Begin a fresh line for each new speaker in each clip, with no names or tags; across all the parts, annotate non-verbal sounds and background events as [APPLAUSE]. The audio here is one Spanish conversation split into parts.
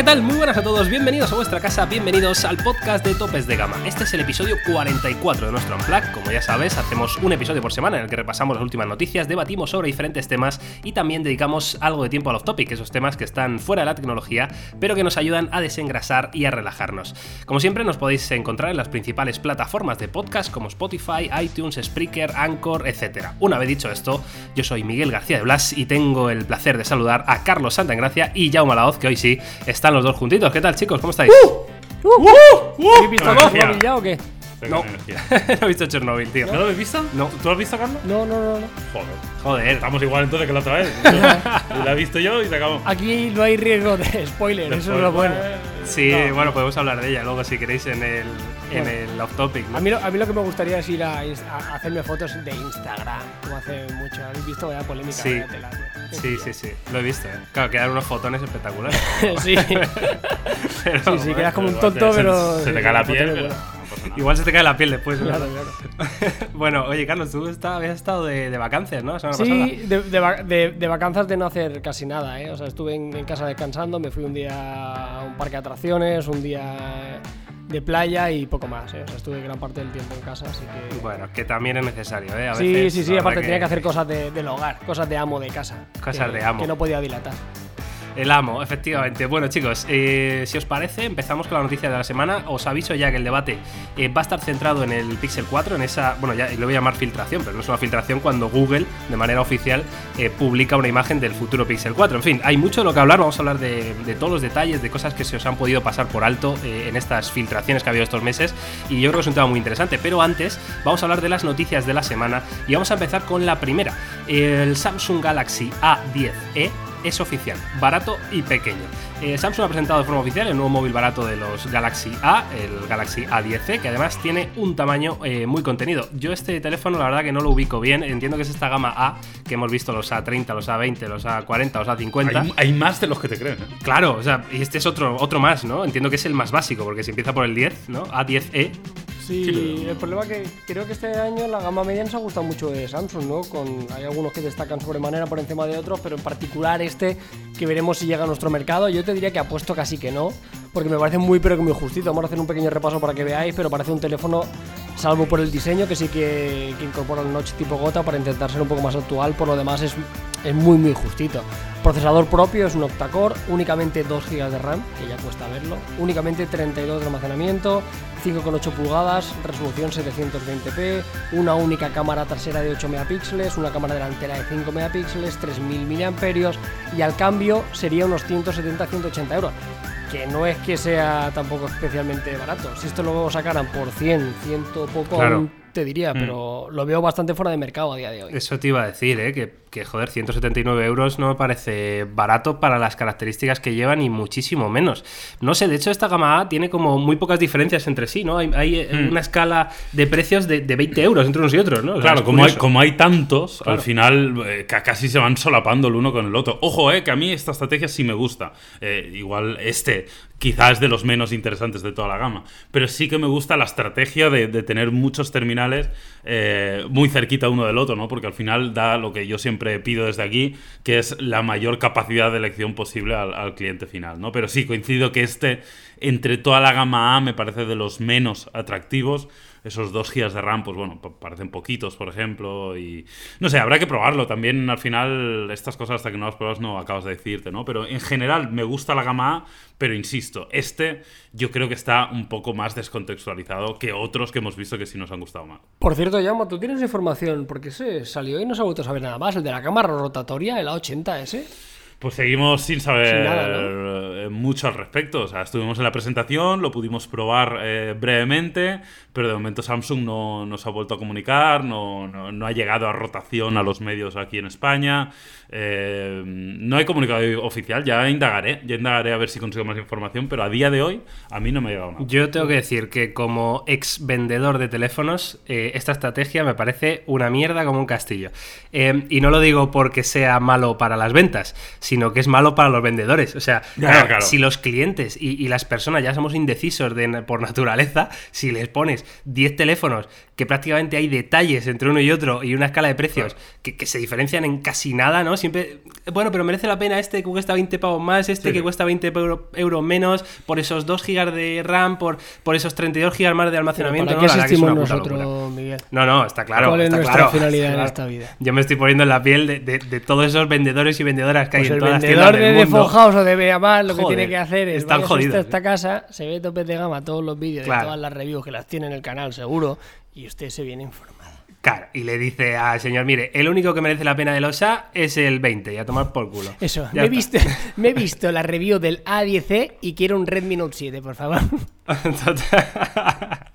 ¿qué tal? Muy buenas a todos, bienvenidos a vuestra casa, bienvenidos al podcast de Topes de Gama. Este es el episodio 44 de nuestro Unplug. Como ya sabes, hacemos un episodio por semana en el que repasamos las últimas noticias, debatimos sobre diferentes temas y también dedicamos algo de tiempo al off-topic, esos temas que están fuera de la tecnología, pero que nos ayudan a desengrasar y a relajarnos. Como siempre, nos podéis encontrar en las principales plataformas de podcast como Spotify, iTunes, Spreaker, Anchor, etc. Una vez dicho esto, yo soy Miguel García de Blas y tengo el placer de saludar a Carlos Santagracia y Jaume Laoz, que hoy sí están los dos juntitos. ¿Qué tal, chicos? ¿Cómo estáis?
Uh, uh, ¿Habéis visto
Con
algo?
energía.
¿Lo ya o qué?
No. [LAUGHS] no he visto Chernobyl, tío.
¿No lo habéis visto?
No.
¿Tú lo has visto, Carlos?
No, no, no, no.
Joder.
Joder.
Estamos igual entonces que la otra vez. [LAUGHS] La he visto yo y se acabó.
Aquí no hay riesgo de spoiler, eso es lo bueno.
Sí,
No.
bueno, podemos hablar de ella luego si queréis en el, en
Bueno.
el off-topic. ¿no?
A mí, lo, a mí lo que me gustaría es ir a, a hacerme fotos de Instagram, como hace mucho. ¿Habéis visto? Vaya polémica.
Sí.
vaya tela.
Sí, sí, sí, lo he visto. ¿eh? Claro, quedan unos fotones espectaculares. [LAUGHS]
sí. [LAUGHS]
Pero,
Sí, sí, quedas como un tonto,
se-
pero.
Se,
sí,
te cae la piel, pero
Igual se te cae la piel después. ¿no?
Claro, claro. [LAUGHS]
bueno, oye, Carlos, tú está- habías estado de, de vacaciones, ¿no? La semana
Sí, de, de, de- de vacanzas de no hacer casi nada, ¿eh? O sea, estuve en, en casa descansando, me fui un día a un parque de atracciones, un día de playa y poco más, ¿eh? O sea, estuve gran parte del tiempo en casa, así que...
pasada. Bueno, que también es necesario, ¿eh? A
Sí,
veces,
sí, sí,
verdad
aparte tenía que hacer cosas de- del hogar, cosas de amo de casa.
Cosas
que-
de amo.
Que no podía dilatar.
El amo, efectivamente. Bueno, chicos, eh, si os parece, empezamos con la noticia de la semana. Os aviso ya que el debate eh, va a estar centrado en el Pixel 4, en esa, bueno, ya lo voy a llamar filtración, pero no es una filtración cuando Google, de manera oficial, eh, publica una imagen del futuro Pixel 4. En fin, hay mucho de lo que hablar. Vamos a hablar de, de todos los detalles, de cosas que se os han podido pasar por alto en estas filtraciones que ha habido estos meses. Y yo creo que es un tema muy interesante. Pero antes, vamos a hablar de las noticias de la semana. Y vamos a empezar con la primera: el Samsung Galaxy A10e es oficial, barato y pequeño. Eh, Samsung ha presentado de forma oficial el nuevo móvil barato de los Galaxy A, el Galaxy A10C, que además tiene un tamaño eh, muy contenido. Yo este teléfono la verdad que no lo ubico bien, entiendo que es esta gama A que hemos visto los A30, los A20, los A40, los A50.
Hay, hay más de los que te creen, ¿eh?
Claro, o sea, y este es otro, otro más, ¿no? Entiendo que es el más básico, porque si empieza por el 10, ¿no? A10E.
Sí, el problema que creo que este año la gama media nos ha gustado mucho de Samsung, ¿no? Con, hay algunos que destacan sobremanera por encima de otros, pero en particular este que veremos si llega a nuestro mercado. Yo te diría que apuesto casi que no, porque me parece muy pero que muy justito. Vamos a hacer un pequeño repaso para que veáis, pero parece un teléfono, salvo por el diseño, que sí que, que incorpora el notch tipo gota para intentar ser un poco más actual. Por lo demás es, es muy muy justito. Procesador propio es un octa-core, únicamente 2 GB de RAM, que ya cuesta verlo, únicamente 32 de almacenamiento, 5,8 pulgadas, resolución 720p, una única cámara trasera de 8 megapíxeles, una cámara delantera de 5 megapíxeles, 3000 mAh y al cambio sería unos 170-180 euros. Que no es que sea tampoco especialmente barato. Si esto lo sacaran por 100, 100 poco,
Claro.
aún te diría, pero lo veo bastante fuera de mercado a día de hoy.
Eso te iba a decir, ¿eh? Que, que, joder, 179 euros no me parece barato para las características que llevan y muchísimo menos. No sé, de hecho esta gama A tiene como muy pocas diferencias entre sí, ¿no? Hay, hay, eh, una escala de precios de, de 20 euros entre unos y otros, ¿no? O sea,
Claro, como hay, como hay tantos,
Claro.
al final eh, ca- casi se van solapando el uno con el otro. Ojo, eh, que a mí esta estrategia sí me gusta. Eh, igual este quizás de los menos interesantes de toda la gama. Pero sí que me gusta la estrategia de, de tener muchos terminales eh, muy cerquita uno del otro, ¿no? Porque al final da lo que yo siempre pido desde aquí, que es la mayor capacidad de elección posible al, al cliente final, ¿no? Pero sí, coincido que este, entre toda la gama A, me parece de los menos atractivos esos 2 gigas de RAM, pues bueno, pa- parecen poquitos, por ejemplo, y no sé, habrá que probarlo. También al final estas cosas hasta que no las pruebas no acabas de decirte, ¿no? Pero en general me gusta la gama A, pero insisto, este yo creo que está un poco más descontextualizado que otros que hemos visto que sí nos han gustado más.
Por cierto, Yama, tú tienes información, porque se salió y no se ha vuelto a saber nada más. El de la cámara rotatoria, el A80S.
Pues seguimos sin saber
Sin nada,
eh, mucho al respecto. O sea, estuvimos en la presentación, lo pudimos probar eh, brevemente, pero de momento Samsung no nos ha vuelto a comunicar, no, no, no ha llegado a rotación a los medios aquí en España. Eh, no hay comunicado oficial, ya indagaré, ya indagaré a ver si consigo más información, pero a día de hoy a mí no me ha llegado nada.
Yo tengo que decir que como ex vendedor de teléfonos, eh, esta estrategia me parece una mierda como un castillo. Eh, y no lo digo porque sea malo para las ventas, sino que es malo para los vendedores. O sea, [LAUGHS]
Ya,
claro,
claro.
si los clientes y, y las personas ya somos indecisos de, por naturaleza, si les pones 10 teléfonos que prácticamente hay detalles entre uno y otro y una escala de precios que, que se diferencian en casi nada, ¿no? Siempre, bueno, pero merece la pena este que cuesta 20 pavos más, este
Sí,
que
sí.
cuesta 20 euro- euros menos, por esos 2 gigas de RAM, por, por esos 32 gigas más de almacenamiento.
¿Para
¿no?
qué
La que es una puta
nosotros. Miguel?
No, no, está claro.
¿Cuál es
está
nuestra
claro,
finalidad
está
en esta vida?
Yo me estoy poniendo en la piel de, de- de todos esos vendedores y vendedoras que
Pues
hay en
el
todas las
vendedor
tiendas
de
del mundo.
Phone House o de Beamar lo que tiene que hacer es
están
vaya
jodidos,
usted a
¿eh?
esta casa, se ve topes de gama todos los vídeos
Claro.
de todas las reviews que las tiene en el canal seguro y usted se viene informado.
Claro, y le dice al señor, mire, el único que merece la pena del OSA es el 20, y a tomar por culo.
Eso,
Ya
me he, visto, me he visto la review del A10e y quiero un Redmi Note 7, por favor. [LAUGHS]
Total-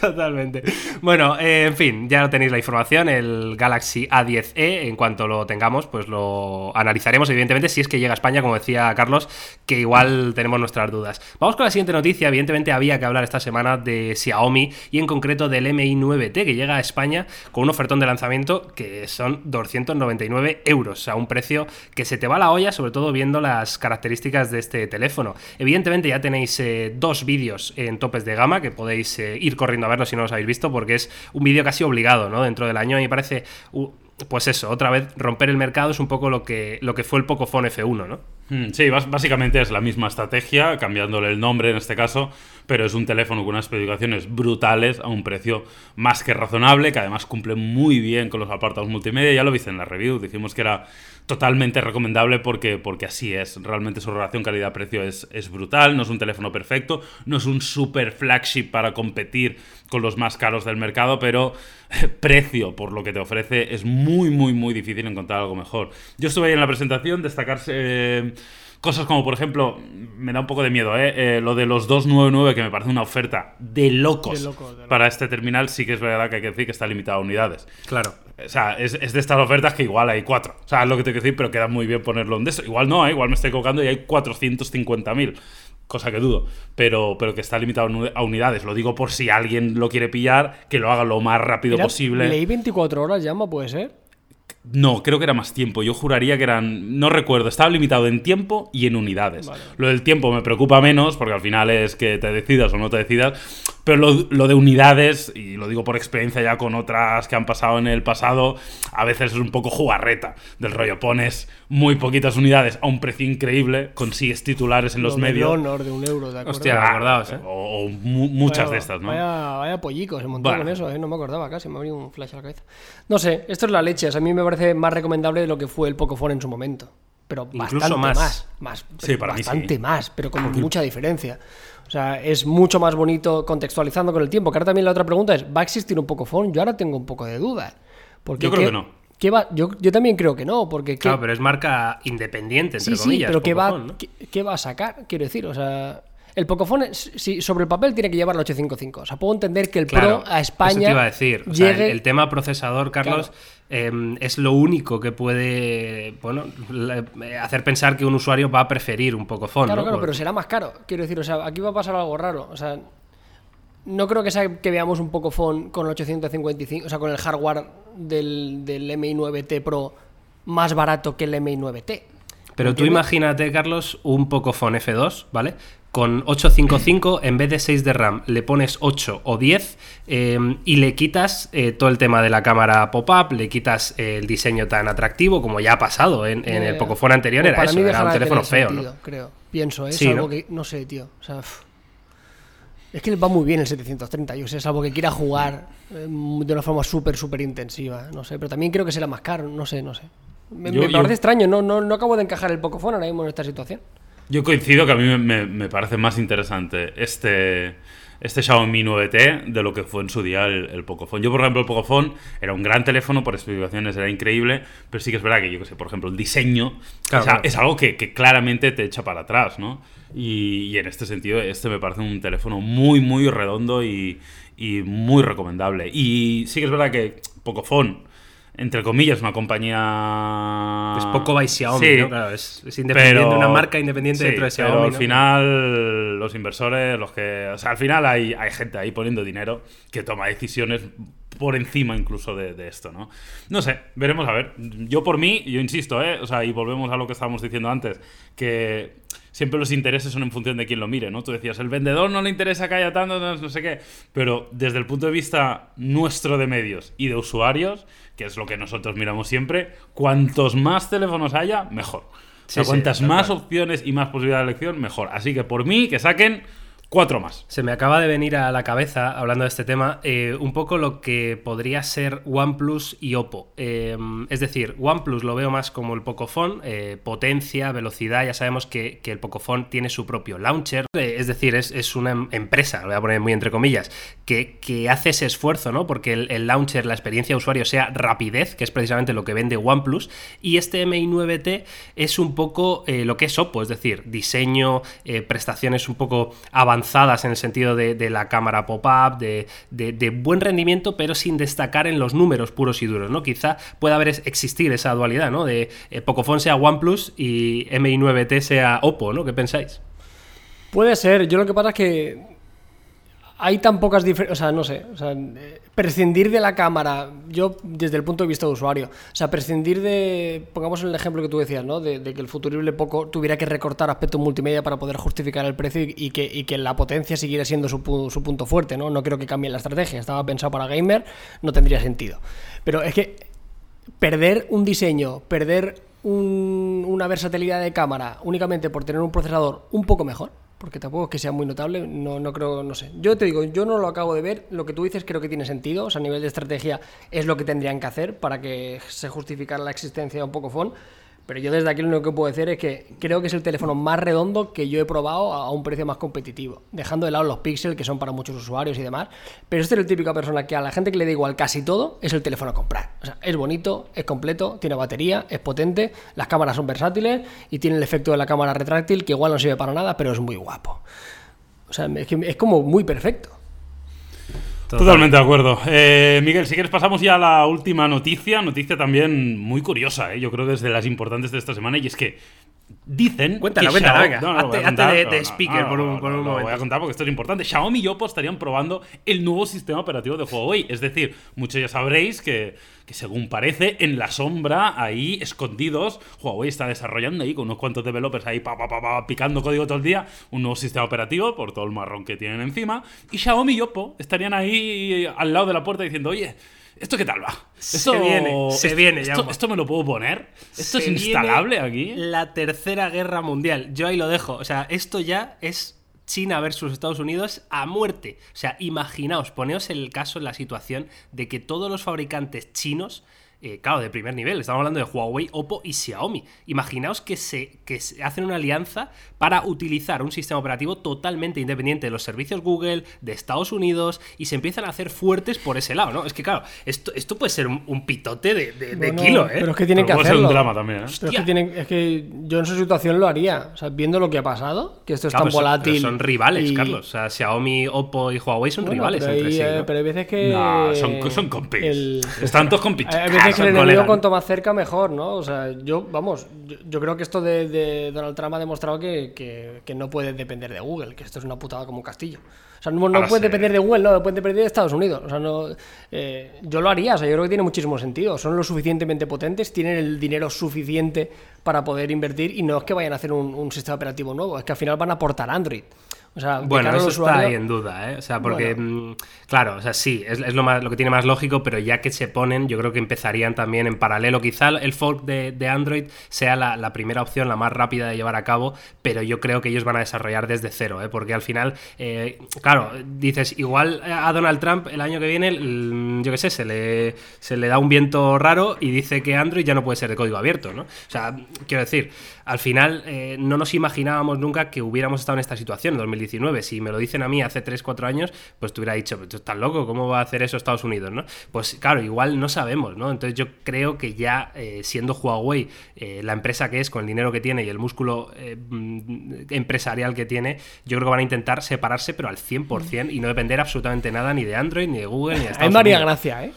Totalmente. Bueno, eh, en fin, ya tenéis la información, el Galaxy A10e, en cuanto lo tengamos, pues lo analizaremos, evidentemente, si es que llega a España, como decía Carlos, que igual tenemos nuestras dudas. Vamos con la siguiente noticia, evidentemente había que hablar esta semana de Xiaomi y en concreto del Mi 9T, que llega a España con un ofertón de lanzamiento que son 299 euros, a un precio que se te va la olla, sobre todo viendo las características de este teléfono. Evidentemente ya tenéis eh, dos vídeos en topes de gama que podéis eh, ir corriendo a verlos si no los habéis visto, porque es un vídeo casi obligado, ¿no? Dentro del año, y parece, pues eso, otra vez romper el mercado es un poco lo que, lo que fue el Pocophone F1, ¿no?
Mm, Sí, básicamente es la misma estrategia, cambiándole el nombre en este caso, pero es un teléfono con unas especificaciones brutales a un precio más que razonable, que además cumple muy bien con los apartados multimedia. Ya lo viste en la review, dijimos que era totalmente recomendable porque, porque así es. Realmente su relación calidad-precio es, es brutal, no es un teléfono perfecto, no es un super flagship para competir con los más caros del mercado, pero eh, precio por lo que te ofrece es muy, muy, muy difícil encontrar algo mejor. Yo estuve ahí en la presentación, destacarse... eh, Cosas como, por ejemplo, me da un poco de miedo, ¿eh? Eh, lo de los 299, que me parece una oferta de locos,
De locos, de locos.
para este terminal, sí que es verdad que hay que decir que está limitado a unidades.
Claro.
O sea, es, es de estas ofertas que igual hay cuatro. O sea, es lo que te quiero decir, pero queda muy bien ponerlo en de eso. Igual no, ¿eh? igual me estoy colocando y hay 450.000. Cosa que dudo, pero, pero que está limitado a uni- a unidades. Lo digo por si alguien lo quiere pillar, que lo haga lo más rápido
Mira,
posible.
Leí 24 horas llama, puede ser.
No, creo que era más tiempo. Yo juraría que eran. No recuerdo, estaba limitado en tiempo y en unidades.
Vale.
Lo del tiempo me preocupa menos, porque al final es que te decidas o no te decidas. Pero lo, lo de unidades, y lo digo por experiencia ya con otras que han pasado en el pasado, a veces es un poco jugarreta. Del rollo, pones muy poquitas unidades a un precio increíble, consigues titulares en los
Lo
medios.
Honor de un euro, ¿de acuerdo?
Hostia,
Ah,
acordaos, ¿eh?
O, o mu- muchas
Vaya-
de estas, ¿no?
Vaya, vaya pollicos, se montó
Bueno.
con eso, ¿eh? no me acordaba casi, me abrió un flash a la cabeza. No sé, esto es la leche, o sea, a mí me parece más recomendable de lo que fue el Pocophone en su momento. Pero
Incluso
bastante
más.
más. más,
Sí, para mí
bastante
sí.
más, pero con mucha diferencia. O sea, es mucho más bonito contextualizando con el tiempo. Que ahora también la otra pregunta es, ¿va a existir un Pocophone? Yo ahora tengo un poco de duda. Porque
Yo creo
¿qué-
que no.
qué va? Yo, yo también creo que no, porque... ¿qué-
Claro, pero es marca independiente, entre
Sí,
comillas.
sí, pero ¿qué va, qué, qué va a sacar? Quiero decir, o sea, el Pocophone, si sobre el papel tiene que llevar el 855. O sea, puedo entender que el
Claro,
Pro a España
Eso te iba a decir. O sea,
llegue...
el, el tema procesador, Carlos, eh, es lo único que puede bueno, hacer pensar que un usuario va a preferir un poco phone.
Claro,
¿no?
claro,
Por-
pero será más caro. Quiero decir, o sea, aquí va a pasar algo raro. O sea, no creo que sea que veamos un Pocophone con el 855, o sea, con el hardware del, del MI9T Pro más barato que el MI9T.
Pero tú imagínate, Carlos, un Pocophone F2, ¿vale? Con 855, en vez de 6 de RAM, le pones 8 o 10 eh, y le quitas eh, todo el tema de la cámara pop-up, le quitas eh, el diseño tan atractivo como ya ha pasado en, en el Pocophone anterior,
pues
era
para
eso,
mí
era un teléfono feo,
sentido,
¿no?
creo. Pienso, es
Sí,
algo
¿no?
que no sé, tío. O sea, es que le va muy bien el 730. Yo sé, es algo que quiera jugar eh, de una forma súper, súper intensiva. No sé, pero también creo que será más caro. No sé, no sé. Me,
Yo-
me
yo-
parece extraño, no, no, no acabo de encajar el Pocophone ahora mismo en esta situación.
Yo coincido que a mí me, me- me parece más interesante este, este Xiaomi 9T de lo que fue en su día el, el Pocophone. Yo, por ejemplo, el Pocophone era un gran teléfono, por especificaciones era increíble, pero sí que es verdad que, yo que sé, por ejemplo, el diseño
Claro,
o sea,
claro.
es algo que, que claramente te echa para atrás, ¿no? Y, y en este sentido, este me parece un teléfono muy, muy redondo y, y muy recomendable. Y sí que es verdad que Pocophone, entre comillas, es una compañía...
Es poco by Xiaomi,
Sí,
¿no? Claro, es, es independiente,
pero-
una marca independiente
sí,
dentro de
pero
Xiaomi.
al
¿no?
final, los inversores, los que. O sea, al final hay, hay gente ahí poniendo dinero que toma decisiones por encima incluso de, de, esto, ¿no? No sé, veremos a ver. Yo por mí, yo insisto, ¿eh? O sea, y volvemos a lo que estábamos diciendo antes, que siempre los intereses son en función de quién lo mire, ¿no? Tú decías, el vendedor no le interesa que haya tanto, no, sé qué, pero desde el punto de vista nuestro de medios y de usuarios, que es lo que nosotros miramos siempre, cuantos más teléfonos haya, mejor. O sea, cuantas más opciones y más posibilidades de elección, mejor. Así que por mí, que saquen Cuatro más.
Se me acaba de venir a la cabeza, hablando de este tema, eh, un poco lo que podría ser OnePlus y Oppo. Eh, es decir, OnePlus lo veo más como el Pocophone, eh, potencia, velocidad. Ya sabemos que, el Pocophone tiene su propio launcher. es decir, es, una em, empresa, lo voy a poner muy entre comillas, que, hace ese esfuerzo, ¿no? Porque el, launcher, la experiencia de usuario sea rapidez, que es precisamente lo que vende OnePlus. Y este MI9T es un poco lo que es Oppo, es decir, diseño, prestaciones un poco avanzadas avanzadas en el sentido de, la cámara pop-up, de, buen rendimiento, pero sin destacar en los números puros y duros, ¿no? Quizá pueda haber existir esa dualidad, ¿no? De eh, Pocophone sea OnePlus y MI9T sea Oppo, ¿no? ¿Qué pensáis?
Puede ser, yo lo que pasa es que hay tan pocas diferencias, o sea, no sé, o sea, prescindir de la cámara, yo desde el punto de vista de usuario, o sea, prescindir de, pongamos el ejemplo que tú decías, ¿no? De, que el futurible poco tuviera que recortar aspecto multimedia para poder justificar el precio y, que, la potencia siguiera siendo su, punto fuerte, ¿no? No creo que cambie la estrategia, estaba pensado para gamer, no tendría sentido. Pero es que perder un diseño, perder una versatilidad de cámara únicamente por tener un procesador un poco mejor, porque tampoco es que sea muy notable, no, no creo, no sé. Yo te digo, yo no lo acabo de ver, lo que tú dices creo que tiene sentido, o sea, a nivel de estrategia es lo que tendrían que hacer para que se justificara la existencia de un poco phone pero yo desde aquí lo único que puedo decir es que creo que es el teléfono más redondo que yo he probado a un precio más competitivo. Dejando de lado los píxeles, que son para muchos usuarios y demás. Pero este es el típico persona que a la gente que le da igual casi todo es el teléfono a comprar. O sea, es bonito, es completo, tiene batería, es potente, las cámaras son versátiles y tiene el efecto de la cámara retráctil que igual no sirve para nada, pero es muy guapo. O sea, es, es como muy perfecto.
Totalmente de acuerdo. Eh, Miguel, si quieres pasamos ya a la última noticia, noticia también muy curiosa, ¿eh? yo creo que es de las importantes de esta semana, y es que Dicen.
Cuéntala, cuéntala, venga. No, de, speaker por un, por un momento.
voy a contar porque esto es importante. Xiaomi y Oppo estarían probando el nuevo sistema operativo de Huawei. Es decir, muchos ya sabréis que, que, según parece, en la sombra, ahí escondidos, Huawei está desarrollando ahí con unos cuantos developers ahí pa, pa, pa, picando código todo el día, un nuevo sistema operativo por todo el marrón que tienen encima. Y Xiaomi y Oppo estarían ahí al lado de la puerta diciendo, oye. ¿Esto qué tal va?
Esto, se viene, se viene
esto, esto, me lo puedo poner? ¿Esto es instalable aquí?
La tercera guerra mundial. Yo ahí lo dejo. O sea, esto ya es China versus Estados Unidos a muerte. O sea, imaginaos, poneos el caso, la situación de que todos los fabricantes chinos eh, claro, de primer nivel. Estamos hablando de Huawei, Oppo y Xiaomi. Imaginaos que se, que se hacen una alianza para utilizar un sistema operativo totalmente independiente de los servicios Google, de Estados Unidos, y se empiezan a hacer fuertes por ese lado, ¿no? Es que, claro, esto, esto puede ser un, pitote de, kilo, ¿eh?
Pero es que tienen que hacerlo.
Ser un drama también, ¿eh?
Pero es que, tienen, es que yo en su situación lo haría. O sea, viendo lo que ha pasado, que esto es tan volátil.
son rivales, Carlos. O sea, Xiaomi, Oppo y Huawei son rivales
pero
entre sí.
Eh, pero hay veces que.
No, son, son compis. Están todos compis
es que el enemigo cuanto más cerca mejor, ¿no? O sea, yo, vamos, yo, creo que esto de, Donald Trump ha demostrado que, no puede depender de Google, que esto es una putada como un castillo. O sea, no, puede depender de Google, no, puede depender de Estados Unidos. O sea, no, eh, yo lo haría, o sea, yo creo que tiene muchísimo sentido. Son lo suficientemente potentes, tienen el dinero suficiente para poder invertir y no es que vayan a hacer un, un sistema operativo nuevo, es que al final van a aportar Android
bueno, eso está ahí en duda, ¿eh? O sea, porque, mm, claro, o sea, sí, es, lo, más, lo que tiene más lógico, pero ya que se ponen, yo creo que empezarían también en paralelo. Quizá el fork de, Android sea la, primera opción, la más rápida de llevar a cabo, pero yo creo que ellos van a desarrollar desde cero, ¿eh? Porque al final, eh, claro, dices, igual a Donald Trump el año que viene, yo qué sé, se le, se le da un viento raro y dice que Android ya no puede ser de código abierto, ¿no? O sea, quiero decir, al final eh, no nos imaginábamos nunca que hubiéramos estado en esta situación en 2019. Si me lo dicen a mí hace 3-4 años, pues te hubiera dicho, tú estás loco, ¿cómo va a hacer eso Estados Unidos? ¿no? Pues claro, igual no sabemos, ¿no? Entonces yo creo que ya eh, siendo Huawei eh, la empresa que es, con el dinero que tiene y el músculo mm, empresarial que tiene, yo creo que van a intentar separarse, pero al 100% y no depender absolutamente nada ni de Android, ni de Google, ni de Estados
Hay María Gracia, ¿eh?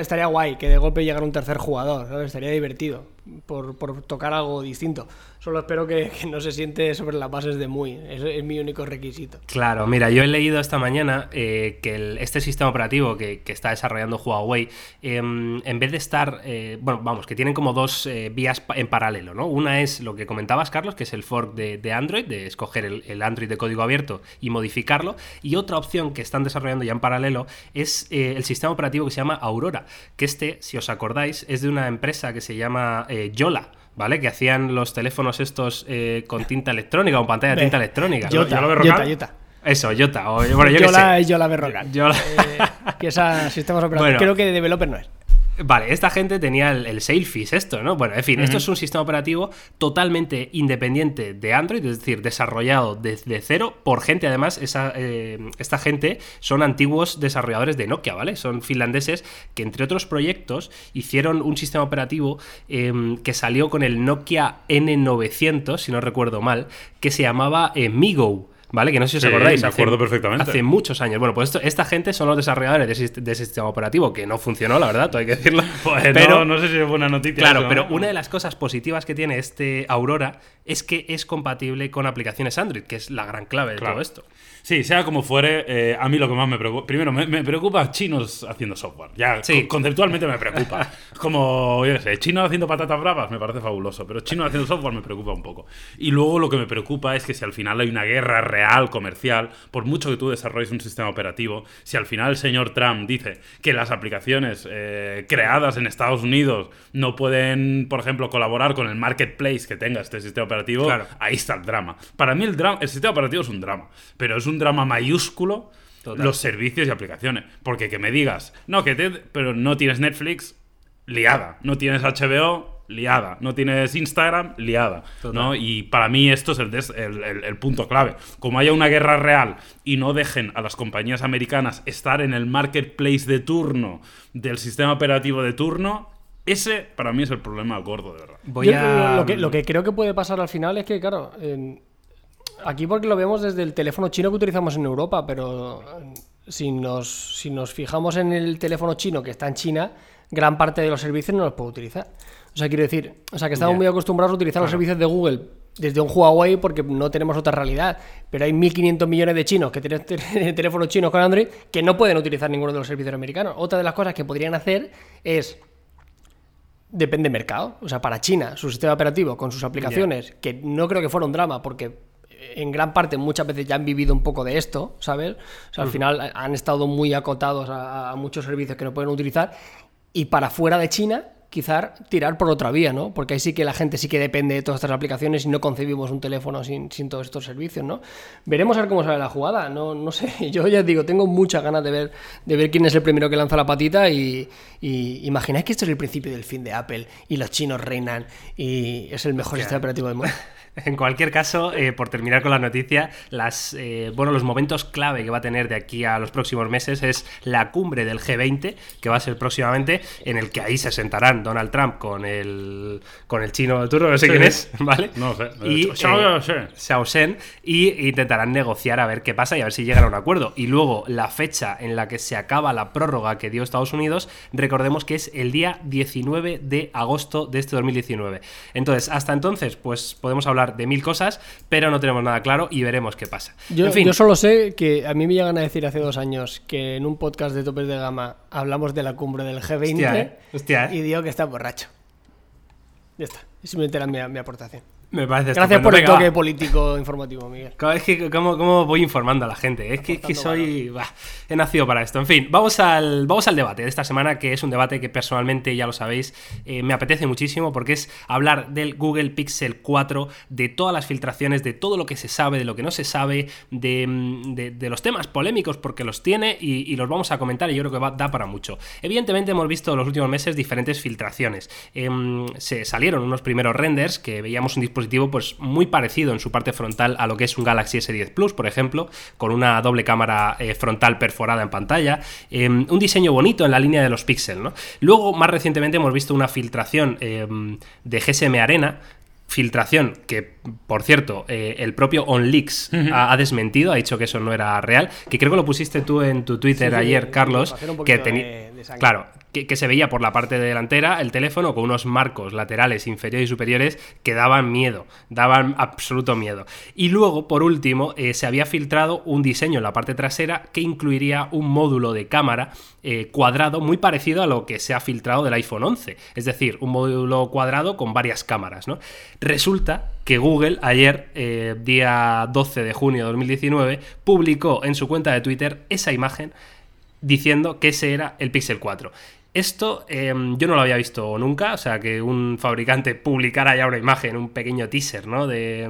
estaría guay que de golpe llegara un tercer jugador, ¿sabes? Estaría divertido. Por, por tocar algo distinto. Solo espero que, no se siente sobre las bases de muy. Es mi único requisito.
Claro, mira, yo he leído esta mañana eh, que este sistema operativo que, está desarrollando Huawei, em, en vez de estar, eh, bueno, vamos, que tienen como dos eh, vías en paralelo, ¿no? Una es lo que comentabas, Carlos, que es el fork de, Android, de escoger el, Android de código abierto y modificarlo. Y otra opción que están desarrollando ya en paralelo es el sistema operativo que se llama Aurora, que este, si os acordáis, es de una empresa que se llama Yola. ¿Vale? Que hacían los teléfonos estos eh, con tinta electrónica o pantalla de tinta electrónica.
Yo-
Jota,
yo lo veo.
Eso. O, bueno, yo
Yola
sé.
es Yola Berrocal.
Yola.
Eh, que esa sistemas operativos.
Bueno.
Creo que de developer no es.
Vale, esta gente tenía el, el Sailfish, esto, ¿no? Bueno, en fin, esto es un sistema operativo totalmente independiente de Android, es decir, desarrollado desde cero por gente, además, esa, eh, esta gente son antiguos desarrolladores de Nokia, ¿vale? Son finlandeses que, entre otros proyectos, hicieron un sistema operativo eh, que salió con el Nokia N900, si no recuerdo mal, que se llamaba eh, Migo. ¿Vale? Que no sé si os
Sí,
acordáis.
me
hace-
acuerdo perfectamente.
Hace muchos años. Bueno, pues esto- esta gente son los desarrolladores de ese, de sistema operativo, que no funcionó, la verdad, todo hay que decirlo. [LAUGHS]
Pues
pero,
no, no sé si es buena noticia.
claro,
eso,
pero
¿no?
una de las cosas positivas que tiene este Aurora es que es compatible con aplicaciones Android, que es la gran clave de
Claro.
todo esto.
Sí, sea como fuere, eh, a mí lo que más me preocupa. Primero, me, me preocupa chinos haciendo software. Ya,
Sí.
con- conceptualmente me preocupa. Como, yo qué sé, chinos haciendo patatas bravas me parece fabuloso, pero chinos haciendo software me preocupa un poco. Y luego lo que me preocupa es que si al final hay una guerra real, comercial, por mucho que tú desarrolles un sistema operativo, si al final el señor Trump dice que las aplicaciones eh, creadas en Estados Unidos no pueden, por ejemplo, colaborar con el marketplace que tenga este sistema operativo,
Claro.
ahí está el drama. Para mí el, drama, el sistema operativo es un drama, pero es un drama mayúsculo
Total.
los servicios y aplicaciones. Porque que me digas, no, que te, pero no tienes Netflix, liada. No tienes HBO, liada. No tienes Instagram, liada.
Total.
¿no? Y para mí esto es el, des- el- el- el punto clave. Como haya una guerra real y no dejen a las compañías americanas estar en el marketplace de turno del sistema operativo de turno, ese para mí es el problema gordo, de verdad.
Voy
Yo
a.
lo, que, lo que creo que puede pasar al final es que, claro, en- aquí porque lo vemos desde el teléfono chino que utilizamos en Europa, pero eh, si nos, si nos fijamos en el teléfono chino que está en China, gran parte de los servicios no los puede utilizar. O sea, quiero decir, o sea, que estamos muy acostumbrados a utilizar los servicios de Google desde un Huawei porque no tenemos otra realidad. Pero hay 1.500 millones de chinos que tienen te- [LAUGHS] teléfonos chinos con Android que no pueden utilizar ninguno de los servicios americanos. Otra de las cosas que podrían hacer es depende del mercado. O sea, para China, su sistema operativo con sus aplicaciones, que no creo que fuera un drama, porque en gran parte muchas veces ya han vivido un poco de esto, ¿sabes? O sea, al final han estado muy acotados a, a muchos servicios que no pueden utilizar. Y para fuera de China, quizá tirar por otra vía, ¿no? Porque ahí sí que la gente sí que depende de todas estas aplicaciones y no concebimos un teléfono sin, sin todos estos servicios, ¿no? Veremos a ver cómo sale la jugada, no, no sé, [LAUGHS] yo ya digo, tengo muchas ganas de ver, de ver quién es el primero que lanza la patita y, y imagináis que esto es el principio del fin de Apple y los chinos reinan y es el mejor sistema operativo del mundo. [LAUGHS]
En cualquier caso, eh, por terminar con la noticia, las, eh, bueno, los momentos clave que va a tener de aquí a los próximos meses es la cumbre del G20, que va a ser próximamente, en el que ahí se sentarán Donald Trump con el, con el chino de turno, no sé
Sí,
quién es, [LAUGHS] ¿vale?
No sé.
Y, eh. Xiao Shen, y intentarán negociar a ver qué pasa y a ver si llegan a un acuerdo. Y luego la fecha en la que se acaba la prórroga que dio Estados Unidos, recordemos que es el día 19 de agosto de este 2019. Entonces, hasta entonces, pues podemos hablar de mil cosas, pero no tenemos nada claro y veremos qué pasa.
Yo,
en fin,
yo solo sé que a mí me llegan a decir hace dos años que en un podcast de topes de gama hablamos de la cumbre del G20
Hostia, ¿eh? Hostia, ¿eh?
y digo que está borracho. Ya está. Es simplemente era mi, mi aportación.
Me parece
Gracias
estupendo.
por el
Venga, va.
toque político informativo, Miguel.
Es que, ¿cómo, cómo voy informando a la gente? Es que, es que soy. bah, he nacido para esto. En fin, vamos al, vamos al debate de esta semana, que es un debate que personalmente, ya lo sabéis, eh, me apetece muchísimo porque es hablar del Google Pixel 4, de todas las filtraciones, de todo lo que se sabe, de lo que no se sabe, de, mm, de- de los temas polémicos, porque los tiene y, y los vamos a comentar y yo creo que va, da para mucho. Evidentemente, hemos visto en los últimos meses diferentes filtraciones. Em, se salieron unos primeros renders que veíamos un dispositivo pues muy parecido en su parte frontal a lo que es un Galaxy S10 Plus, por ejemplo, con una doble cámara eh, frontal perforada en pantalla, em, un diseño bonito en la línea de los píxeles. Luego, más recientemente hemos visto una filtración em, de GSM Arena filtración que por cierto, eh, el propio OnLeaks ha, ha desmentido, ha dicho que eso no era real, que creo que lo pusiste tú en tu Twitter
Sí, sí,
ayer,
sí,
Carlos, que tenía... Claro, que, que se veía por la parte delantera el teléfono con unos marcos laterales inferiores y superiores que daban miedo, daban absoluto miedo. Y luego, por último, eh, se había filtrado un diseño en la parte trasera que incluiría un módulo de cámara eh, cuadrado muy parecido a lo que se ha filtrado del iPhone 11. Es decir, un módulo cuadrado con varias cámaras. ¿no? Resulta que Google ayer, eh, día 12 de junio de 2019, publicó en su cuenta de Twitter esa imagen diciendo que ese era el Pixel 4. Esto eh, yo no lo había visto nunca, o sea, que un fabricante publicara ya una imagen, un pequeño teaser, ¿no? De,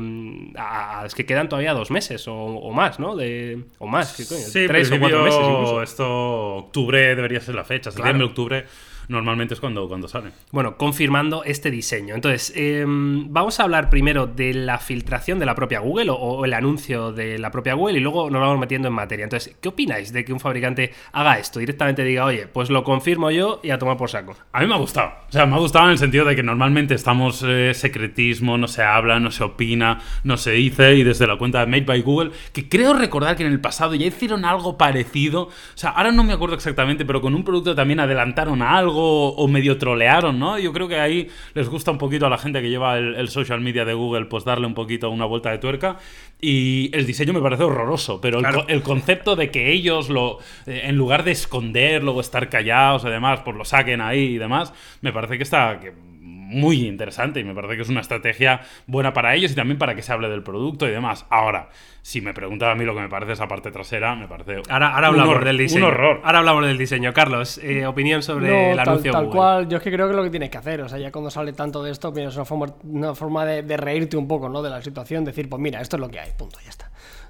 a- a- es que quedan todavía dos meses o, o más, ¿no? De, o más, ¿qué coño?
Sí,
tres o cuatro meses incluso.
Esto, octubre debería ser la fecha. Septiembre, octubre, normalmente es cuando, cuando sale.
Bueno, confirmando este diseño. Entonces, eh, vamos a hablar primero de la filtración de la propia Google o, o el anuncio de la propia Google y luego nos vamos metiendo en materia. Entonces, ¿qué opináis de que un fabricante haga esto? Directamente diga, oye, pues lo confirmo yo y a tomar por saco.
A mí me ha gustado. O sea, me ha gustado en el sentido de que normalmente estamos eh, secretismo, no se habla, no se opina, no se dice. Y desde la cuenta de Made by Google, que creo recordar que en el pasado ya hicieron algo parecido. O sea, ahora no me acuerdo exactamente, pero con un producto también adelantaron a algo o medio trolearon, ¿no? Yo creo que ahí les gusta un poquito a la gente que lleva el, el social media de Google, pues darle un poquito una vuelta de tuerca. Y el diseño me parece horroroso, pero el
Claro.
co- el concepto de que ellos lo eh, en lugar de esconderlo o estar callados y demás, pues lo saquen ahí y demás, me parece que está que- muy interesante y me parece que es una estrategia buena para ellos y también para que se hable del producto y demás. Ahora, si me preguntan a mí lo que me parece esa parte trasera, me parece
Ahora, ahora
un
hablamos
hor-
del diseño.
Un horror.
Ahora hablamos del diseño. Carlos, eh, opinión sobre
No,
el
tal,
anuncio
tal
Google.
cual, yo es que creo que es lo que tienes que hacer. O sea, ya cuando sale tanto de esto, es una forma, una forma de, de reírte un poco, ¿no? De la situación, decir, pues mira, esto es lo que hay, punto, ya está.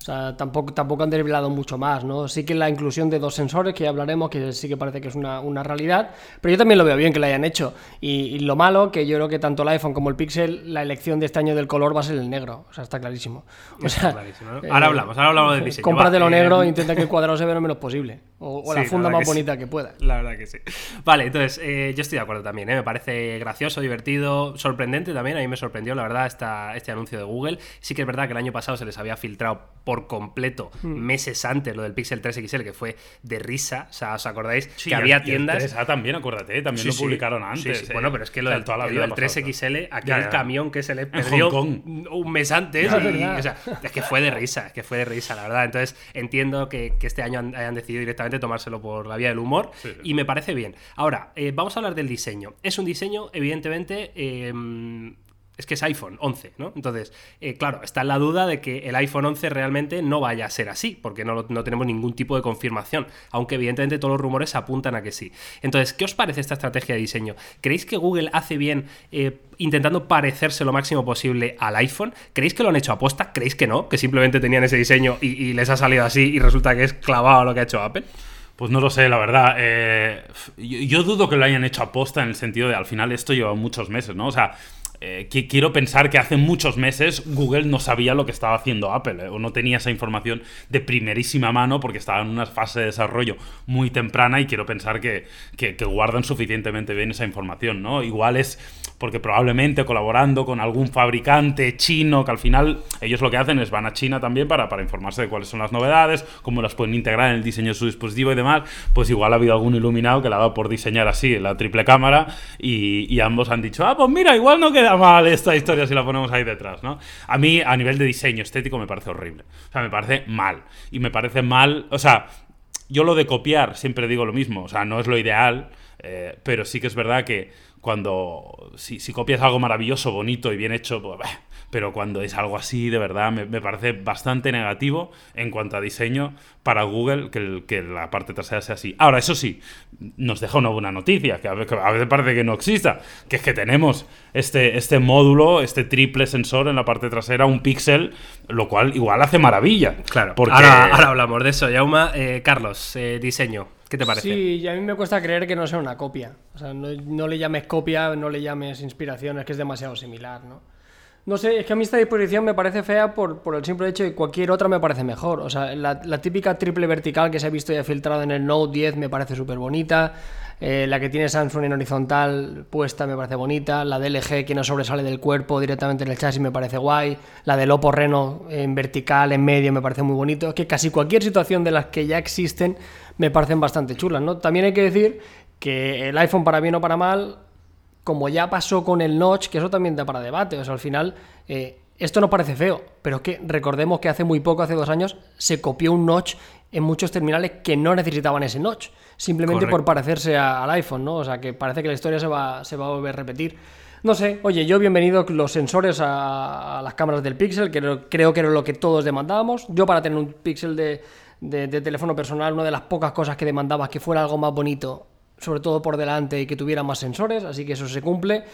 Sea, tampoco, tampoco han desvelado mucho más, ¿no? Sí que la inclusión de dos sensores, que ya hablaremos, que sí que parece que es una, una realidad, pero yo también lo veo bien que la hayan hecho. Y, y lo malo, que yo creo que tanto el iPhone como el Pixel, la elección de este año del color va a ser el negro. O sea, está clarísimo. O sea,
clarísimo, ¿no?
eh,
Ahora hablamos, ahora hablamos del diseño.
Cómpratelo
Va, eh,
negro e intenta que el cuadrado se vea lo menos posible. O, o la
Sí, la
funda
verdad
más
que sí.
bonita que pueda.
La verdad que sí. Vale, entonces, eh, yo estoy de acuerdo también, ¿eh? Me parece gracioso, divertido, sorprendente también. A mí me sorprendió, la verdad, esta, este anuncio de Google. Sí que es verdad que el año pasado se les había filtrado por completo,
Hmm.
meses antes, lo del Pixel 3 XL, que fue de risa. O sea, ¿os acordáis?
Sí,
que había
y el
tiendas.
3A también, acuérdate, también
Sí,
lo publicaron antes.
sí.
eh.
Bueno, pero es que lo
O sea,
del,
toda la
lo
vida
del
ha pasado
3XL, aquel
Ya, ya.
camión que se le perdió un, mes antes.
Ya,
y-
es verdad.
o sea, es que fue de risa, es que fue de risa, la verdad. Entonces, entiendo que, que este año han- hayan decidido directamente tomárselo por la vía del humor y me parece bien. Ahora, eh, vamos a hablar del diseño. Es un diseño, evidentemente. eh, es que es iPhone 11, ¿no? Entonces, eh, claro, está la duda de que el iPhone 11 realmente no vaya a ser así, porque no, no tenemos ningún tipo de confirmación, aunque evidentemente todos los rumores apuntan a que sí. Entonces, ¿qué os parece esta estrategia de diseño? ¿Creéis que Google hace bien eh, intentando parecerse lo máximo posible al iPhone? ¿Creéis que lo han hecho aposta? ¿Creéis que no? ¿Que simplemente tenían ese diseño y, les ha salido así y resulta que es clavado lo que ha hecho Apple?
Pues no lo sé, la verdad. eh, yo, yo dudo que lo hayan hecho aposta en el sentido de al final esto lleva muchos meses, ¿no? O sea, eh, qui- quiero pensar que hace muchos meses Google no sabía lo que estaba haciendo Apple, eh, o no tenía esa información de primerísima mano porque estaba en una fase de desarrollo muy temprana y quiero pensar que, que- que guardan suficientemente bien esa información, ¿no? Igual es porque probablemente colaborando con algún fabricante chino, que al final ellos lo que hacen es van a China también para, para informarse de cuáles son las novedades, cómo las pueden integrar en el diseño de su dispositivo y demás, pues igual ha habido algún iluminado que le ha dado por diseñar así la triple cámara y, ambos han dicho, ah, pues mira, igual no queda mal esta historia si la ponemos ahí detrás, ¿no? A mí, a nivel de diseño estético, me parece horrible. O sea, me parece mal. Y me parece mal, o sea, yo lo de copiar siempre digo lo mismo, o sea, no es lo ideal, eh, pero sí que es verdad que cuando si, si copias algo maravilloso, bonito y bien hecho, pues, bah, pero cuando es algo así, de verdad, me, me parece bastante negativo en cuanto a diseño para Google que, el- que la parte trasera sea así. Ahora, eso sí, nos deja una buena noticia, que a veces, que a veces parece que no exista, que es que tenemos este, este módulo, este triple sensor en la parte trasera, un píxel, lo cual igual hace maravilla.
Claro,
porque
ahora, ahora hablamos de eso. Yauma, eh, Carlos, eh, diseño, ¿qué te parece?
Sí, y a mí me cuesta creer que no sea una copia. O sea, no, no le llames copia, no le llames inspiración, es que es demasiado similar, ¿no? No sé, es que a mí esta disposición me parece fea por, por el simple hecho de que cualquier otra me parece mejor. O sea, la, la típica triple vertical que se ha visto ya filtrado en el Note 10 me parece súper bonita. Eh, la que tiene Samsung en horizontal puesta me parece bonita. La de LG que no sobresale del cuerpo directamente en el chasis me parece guay. La del Oppo Reno en vertical, en medio, me parece muy bonito. Es que casi cualquier situación de las que ya existen me parecen bastante chulas, ¿no? También hay que decir que el iPhone, para bien o para mal, como ya pasó con el notch, que eso también da para debate. O sea, al final, eh, esto no parece feo, pero es que recordemos que hace muy poco, hace dos años, se copió un notch en muchos terminales que no necesitaban ese notch, simplemente por parecerse a- al iPhone, ¿no? O sea, que parece que la historia se va, se va a volver a repetir. No sé, oye, yo bienvenido los sensores a, a las cámaras del Pixel, que creo, creo que era lo que todos demandábamos. Yo para tener un Pixel de, de- de teléfono personal, una de las pocas cosas que demandaba es que fuera algo más bonito, sobre todo por delante y que tuviera más sensores, así que eso se cumple.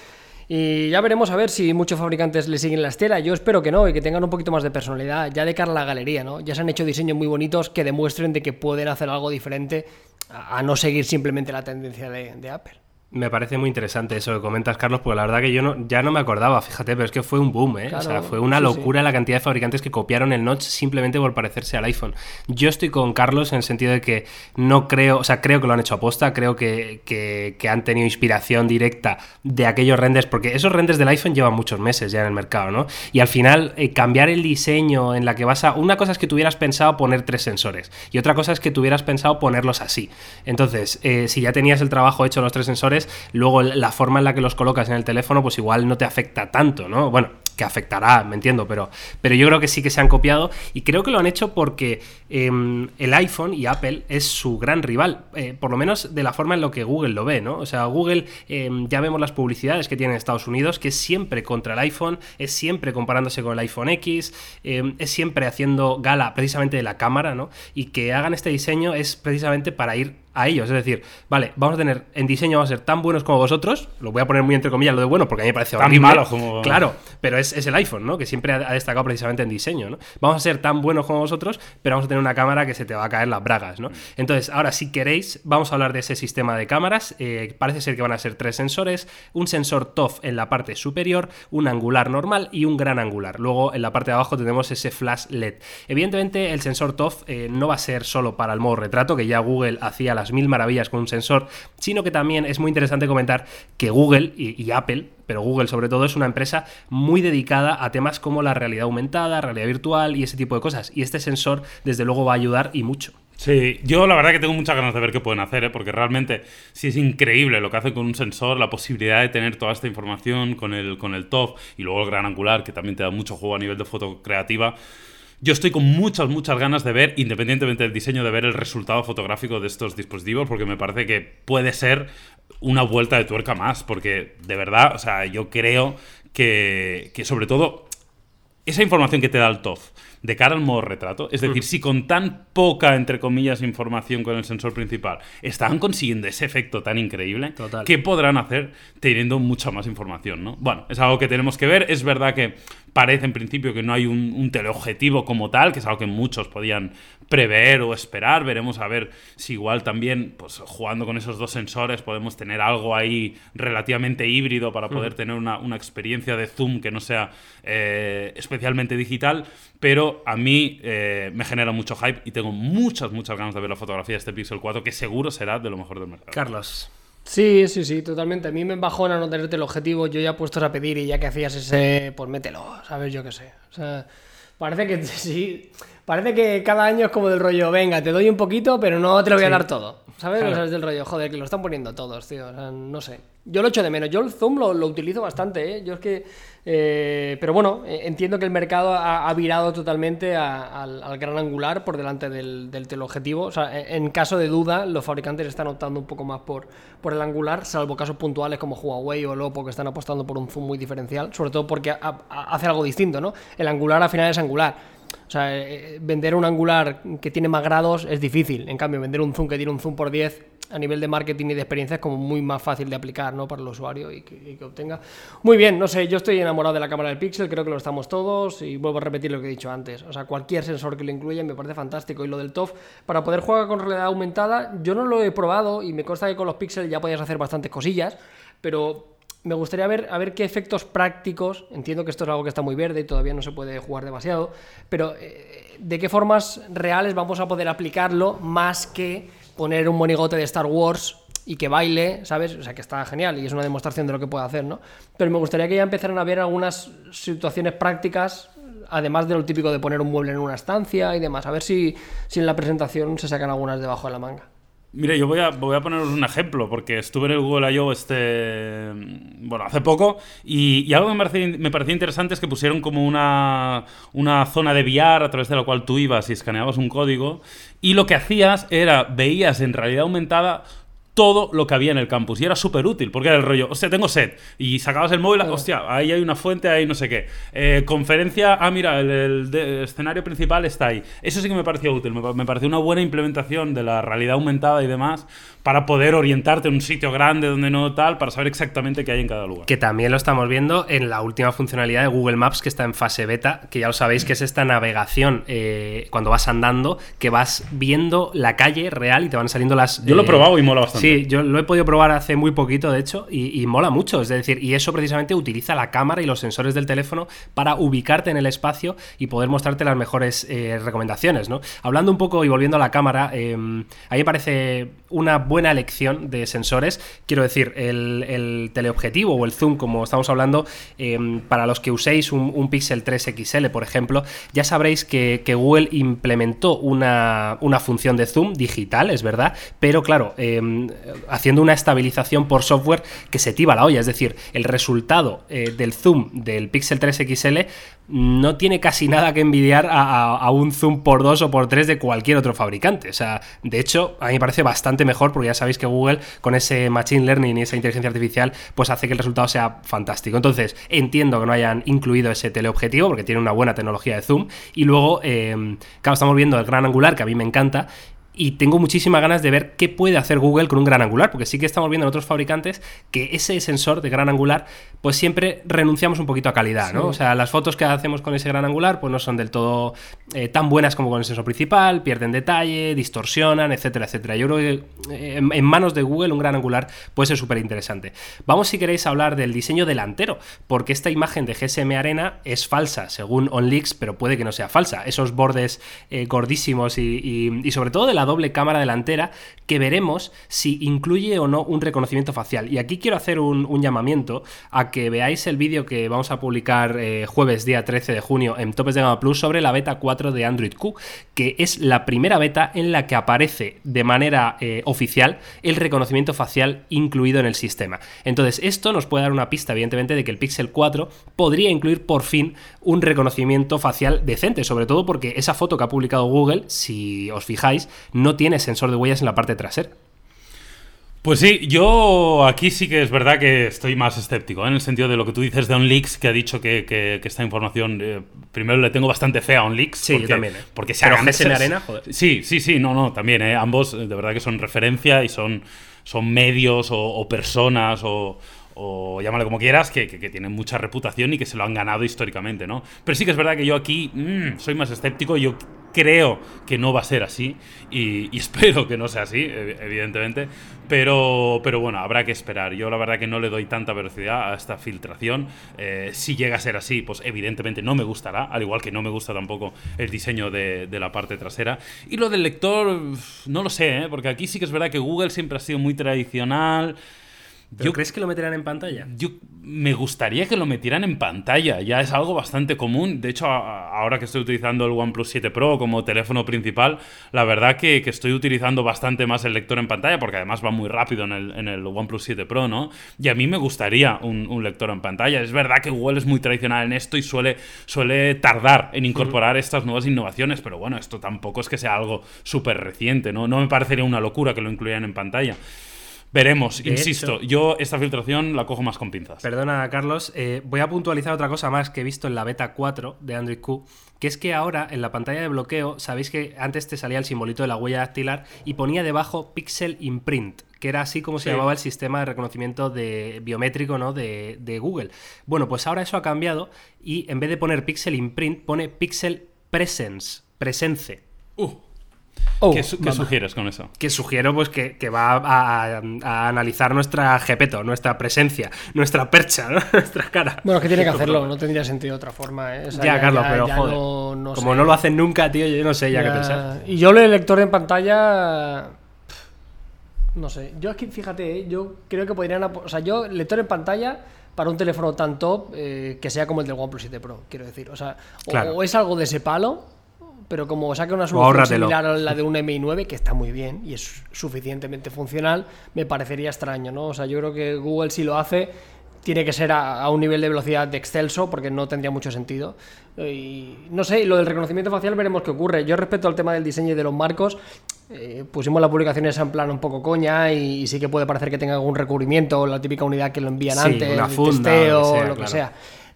Y ya veremos a ver si muchos fabricantes le siguen la estela. Yo espero que no y que tengan un poquito más de personalidad, ya de cara a la galería, ¿no? Ya se han hecho diseños muy bonitos que demuestren de que pueden hacer algo diferente a, no seguir simplemente la tendencia de, de Apple.
Me parece muy interesante eso que comentas, Carlos, porque la verdad que yo no, ya no me acordaba, fíjate, pero es que fue un boom, ¿eh? o sea, fue una
sí,
locura la cantidad de fabricantes que copiaron el notch simplemente por parecerse al iPhone. Yo estoy con Carlos en el sentido de que no creo, o sea, creo que lo han hecho aposta, creo que, que- que han tenido inspiración directa de aquellos renders, porque esos renders del iPhone llevan muchos meses ya en el mercado, ¿no? Y al final, eh, cambiar el diseño en la que vas a... Una cosa es que tuvieras pensado poner tres sensores y otra cosa es que tuvieras pensado ponerlos así. Entonces, eh, si ya tenías el trabajo hecho los tres sensores, luego la forma en la que los colocas en el teléfono, pues igual no te afecta tanto, ¿no? Bueno, que afectará, me entiendo, pero, pero yo creo que sí que se han copiado y creo que lo han hecho porque em, el iPhone y Apple es su gran rival, eh, por lo menos de la forma en lo que Google lo ve, ¿no? O sea, Google, em, ya vemos las publicidades que tiene en Estados Unidos, que es siempre contra el iPhone, es siempre comparándose con el iPhone X, em, es siempre haciendo gala precisamente de la cámara, ¿no? Y que hagan este diseño es precisamente para ir a ellos. Es decir, vale, vamos a tener en diseño, vamos a ser tan buenos como vosotros. Lo voy a poner muy entre comillas lo de bueno, porque a mí me parece
Tan
horrible.
como-
Claro, pero es, es el iPhone, ¿no? Que siempre ha, destacado precisamente en diseño, ¿no? Vamos a ser tan buenos como vosotros, pero vamos a tener una cámara que se te va a caer las bragas, ¿no? Entonces, ahora, si queréis, vamos a hablar de ese sistema de cámaras. Eh, parece ser que van a ser tres sensores: un sensor TOF en la parte superior, un angular normal y un gran angular. Luego, en la parte de abajo, tenemos ese flash LED. Evidentemente, el sensor TOF eh, no va a ser solo para el modo retrato, que ya Google hacía las mil maravillas con un sensor, sino que también es muy interesante comentar que Google y, Apple pero Google sobre todo es una empresa muy dedicada a temas como la realidad aumentada, realidad virtual y ese tipo de cosas. Y este sensor, desde luego, va a ayudar y mucho.
Sí, yo la verdad que tengo muchas ganas de ver qué pueden hacer, ¿eh? porque realmente sí es increíble lo que hacen con un sensor, la posibilidad de tener toda esta información con el, con el TOF y luego el gran angular, que también te da mucho juego a nivel de foto creativa. Yo estoy con muchas, muchas ganas de ver, independientemente del diseño, de ver el resultado fotográfico de estos dispositivos, porque me parece que puede ser una vuelta de tuerca más, porque de verdad, o sea, yo creo que, que sobre todo esa información que te da el TOF de cara al modo retrato, es decir, si con tan poca, entre comillas, información con el sensor principal están consiguiendo ese efecto tan increíble,
Total.
¿qué podrán hacer teniendo mucha más información? ¿no? Bueno, es algo que tenemos que ver. Es verdad que parece en principio que no hay un, un teleobjetivo como tal, que es algo que muchos podían prever o esperar. Veremos a ver si igual también, pues jugando con esos dos sensores, podemos tener algo ahí relativamente híbrido para poder tener una, una experiencia de zoom que no sea eh, especialmente digital. Pero a mí eh, me genera mucho hype y tengo muchas, muchas ganas de ver la fotografía de este Pixel 4, que seguro será de lo mejor del mercado.
Carlos.
Sí, sí, sí, totalmente. A mí me bajona no tenerte el objetivo. Yo ya puestos a pedir y ya que hacías ese, pues mételo, ¿sabes? Yo qué sé. O sea, parece que [LAUGHS] sí. Parece que cada año es como del rollo, venga, te doy un poquito, pero no te lo voy a
Sí.
dar todo. ¿Sabes?
Claro.
O sea, es del rollo, joder, que lo están poniendo todos, tío. O sea, no sé. Yo lo echo de menos. Yo el zoom lo, lo utilizo bastante, ¿eh? Yo es que. eh, pero bueno, eh, entiendo que el mercado ha, ha virado totalmente a- al, al gran angular por delante del, del teleobjetivo. O sea, en, en caso de duda, los fabricantes están optando un poco más por, por el angular, salvo casos puntuales como Huawei o el Oppo que están apostando por un zoom muy diferencial, sobre todo porque ha- ha- hace algo distinto, ¿no? El angular al final es angular. O sea, eh, vender un angular que tiene más grados es difícil. En cambio, vender un zoom que tiene un zoom por 10 a nivel de marketing y de experiencia es como muy más fácil de aplicar ¿no? para el usuario y que, y que obtenga. Muy bien, no sé, yo estoy enamorado de la cámara del Pixel, creo que lo estamos todos y vuelvo a repetir lo que he dicho antes. O sea, cualquier sensor que lo incluya me parece fantástico y lo del TOF para poder jugar con realidad aumentada, yo no lo he probado y me consta que con los Pixel ya podías hacer bastantes cosillas, pero me gustaría ver a ver qué efectos prácticos, entiendo que esto es algo que está muy verde y todavía no se puede jugar demasiado, pero eh, de qué formas reales vamos a poder aplicarlo más que poner un monigote de Star Wars y que baile, ¿sabes? O sea, que está genial y es una demostración de lo que puede hacer, ¿no? Pero me gustaría que ya empezaran a ver algunas situaciones prácticas, además de lo típico de poner un mueble en una estancia y demás. A ver si, si en la presentación se sacan algunas debajo de la manga.
Mire, yo voy a, voy a poneros un ejemplo, porque estuve en el Google I.O. este, bueno, hace poco, y, algo que me parecía, me parecía interesante es que pusieron como una, una zona de VR a través de la cual tú ibas y escaneabas un código, y lo que hacías era, veías en realidad aumentada todo lo que había en el campus. Y era súper útil, porque era el rollo, hostia, tengo sed. Y sacabas el móvil, hostia, ahí hay una fuente, ahí no sé qué. Eh, conferencia, ah, mira, el, el de- escenario principal está ahí. Eso sí que me pareció útil, me, me pareció una buena implementación de la realidad aumentada y demás para poder orientarte en un sitio grande donde no tal, para saber exactamente qué hay en cada lugar.
Que también lo estamos viendo en la última funcionalidad de Google Maps que está en fase beta, que ya lo sabéis que es esta navegación eh, cuando vas andando, que vas viendo la calle real y te van saliendo las...
Yo lo he
eh,
probado y mola bastante.
Sí, yo lo he podido probar hace muy poquito, de hecho, y, y mola mucho. Es decir, y eso precisamente utiliza la cámara y los sensores del teléfono para ubicarte en el espacio y poder mostrarte las mejores eh, recomendaciones, ¿no? Hablando un poco y volviendo a la cámara, a mí me parece una buena elección de sensores. Quiero decir, el, el teleobjetivo o el zoom, como estamos hablando, eh, para los que uséis un, Pixel 3 XL, por ejemplo, ya sabréis que, Google implementó una, una función de zoom digital, es verdad, pero claro, eh, haciendo una estabilización por software que se tiba la olla. Es decir, el resultado eh, del zoom del Pixel 3 XL no tiene casi nada que envidiar a, a- a un zoom por 2 o por 3 de cualquier otro fabricante. O sea, de hecho, a mí me parece bastante mejor porque ya sabéis que Google con ese Machine Learning y esa inteligencia artificial pues hace que el resultado sea fantástico. Entonces, entiendo que no hayan incluido ese teleobjetivo porque tiene una buena tecnología de zoom. Y luego, eh, claro, estamos viendo el gran angular que a mí me encanta. Y tengo muchísimas ganas de ver qué puede hacer Google con un gran angular, porque sí que estamos viendo en otros fabricantes que ese sensor de gran angular, pues siempre renunciamos un poquito a calidad, ¿no? O sea, las fotos que hacemos con ese gran angular, pues no son del todo eh, tan buenas como con el sensor principal, pierden detalle, distorsionan, etcétera, etcétera. Yo creo que eh, en, en manos de Google un gran angular puede ser súper interesante. Vamos, si queréis, a hablar del diseño delantero, porque esta imagen de GSM Arena es falsa, según OnLeaks, pero puede que no sea falsa. Esos bordes eh, gordísimos y, y- y sobre todo de la doble cámara delantera, que veremos si incluye o no un reconocimiento facial. Y aquí quiero hacer un, llamamiento a que veáis el vídeo que vamos a publicar eh, jueves día 13 de junio en Topes de Gama Plus sobre la beta 4 de Android Q, que es la primera beta en la que aparece de manera eh, oficial el reconocimiento facial incluido en el sistema. Entonces, esto nos puede dar una pista, evidentemente, de que el Pixel 4 podría incluir por fin un reconocimiento facial decente, sobre todo porque esa foto que ha publicado Google, si os fijáis, no tiene sensor de huellas en la parte trasera.
Pues sí, yo aquí sí que es verdad que estoy más escéptico, ¿eh? en el sentido de lo que tú dices de OnLeaks, que ha dicho que, que- que esta información, eh, primero le tengo bastante fe a OnLeaks.
Sí, yo también, ¿eh?
Porque se
Pero
se-
Arena, joder.
Sí, sí, sí, no, no, también, ¿eh? ambos de verdad que son referencia y son, son medios o, o personas o, o llámale como quieras, que, que- que tienen mucha reputación y que se lo han ganado históricamente, ¿no? Pero sí que es verdad que yo aquí mm, soy más escéptico, yo creo que no va a ser así y, [LAUGHS] espero que no sea así, ev- evidentemente, pero, pero bueno, habrá que esperar. Yo la verdad que no le doy tanta velocidad a esta filtración. Eh, si llega a ser así, pues evidentemente no me gustará, al igual que no me gusta tampoco el diseño de, de la parte trasera. Y lo del lector, no lo sé, ¿eh? porque aquí sí que es verdad que Google siempre ha sido muy tradicional.
¿Pero
Yo
crees que lo meterán en pantalla?
yo me gustaría que lo metieran en pantalla, ya es algo bastante común. De hecho, a- ahora que estoy utilizando el OnePlus 7 Pro como teléfono principal, la verdad que, que estoy utilizando bastante más el lector en pantalla, porque además va muy rápido en el, en el OnePlus 7 Pro, ¿no? Y a mí me gustaría un, un lector en pantalla. Es verdad que Google es muy tradicional en esto y suele, suele tardar en incorporar estas nuevas innovaciones, pero bueno, esto tampoco es que sea algo súper reciente, ¿no? No me parecería una locura que lo incluyeran en pantalla. Veremos,
De
insisto,
hecho-
yo esta filtración la cojo más con pinzas.
Perdona, Carlos, eh, voy a puntualizar otra cosa más que he visto en la beta 4 de Android Q, que es que ahora en la pantalla de bloqueo, sabéis que antes te salía el simbolito de la huella dactilar y ponía debajo Pixel Imprint, que era así como se
Sí.
llamaba el sistema de reconocimiento de biométrico ¿no? de, de Google. Bueno, pues ahora eso ha cambiado y en vez de poner Pixel Imprint, pone Pixel Presence, presence.
Uh,
Oh,
¿Qué, su- qué
mamá.
sugieres con eso?
que sugiero pues que, que va a, a analizar nuestra jepeto, nuestra presencia, nuestra percha, ¿no? [LAUGHS] nuestra cara.
Bueno, es que tiene que hacerlo, no tendría sentido de otra forma. ¿eh? O sea,
ya, Carlos,
ya-
pero
ya
joder.
no- no
como
sé.
no lo hacen nunca, tío, yo no sé ya, qué pensar.
Y yo lo del lector en pantalla. No sé. Yo es que, fíjate, ¿eh? yo creo que podrían. O sea, yo, lector en pantalla para un teléfono tan top eh, que sea como el del OnePlus 7 Pro, quiero decir. O sea, o, es algo de ese palo, pero como saque una solución
ahórratelo.
similar a la de un MI9, que está muy bien y es suficientemente funcional, me parecería extraño, ¿no? O sea, yo creo que Google si lo hace tiene que ser a, a un nivel de velocidad de excelso porque no tendría mucho sentido. Y no sé, lo del reconocimiento facial veremos qué ocurre. Yo respecto al tema del diseño y de los marcos, eh, pusimos la publicación esa en plan un poco coña y, y sí que puede parecer que tenga algún recubrimiento, la típica unidad que lo envían
Sí,
antes, el
funda,
testeo,
lo que sea,
lo que
claro.
sea.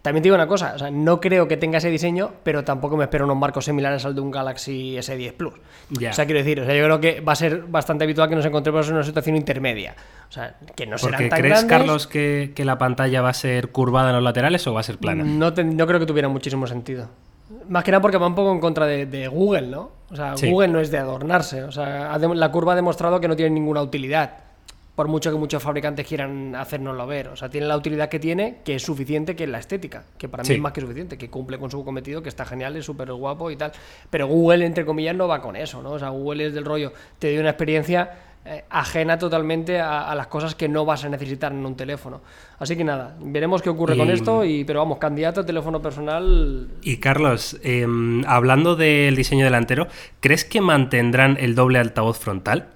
También te digo una cosa, o sea, no creo que tenga ese diseño, pero tampoco me espero unos marcos similares al de un Galaxy S10 Plus.
Ya.
O sea, quiero decir, o sea, yo creo que va a ser bastante habitual que nos encontremos en una situación intermedia. O sea, que no serán
Porque
tan
¿crees,
grandes.
Carlos, que, que la pantalla va a ser curvada en los laterales o va a ser plana?
No, creo que tuviera muchísimo sentido. Más que nada porque va un poco en contra de, de Google, ¿no? O sea,
Sí.
Google no es de adornarse. O sea, la curva ha demostrado que no tiene ninguna utilidad. Por mucho que muchos fabricantes quieran hacérnoslo ver. O sea, tiene la utilidad que tiene, que es suficiente, que es la estética. Que para mí
Sí.
es más que suficiente, que cumple con su cometido, que está genial, es súper guapo y tal. Pero Google, entre comillas, no va con eso, ¿no? O sea, Google es del rollo, te doy una experiencia eh, ajena totalmente a, a las cosas que no vas a necesitar en un teléfono. Así que nada, veremos qué ocurre con esto, y, pero vamos, candidato a teléfono personal.
Y Carlos, em, hablando del diseño delantero, ¿crees que mantendrán el doble altavoz frontal?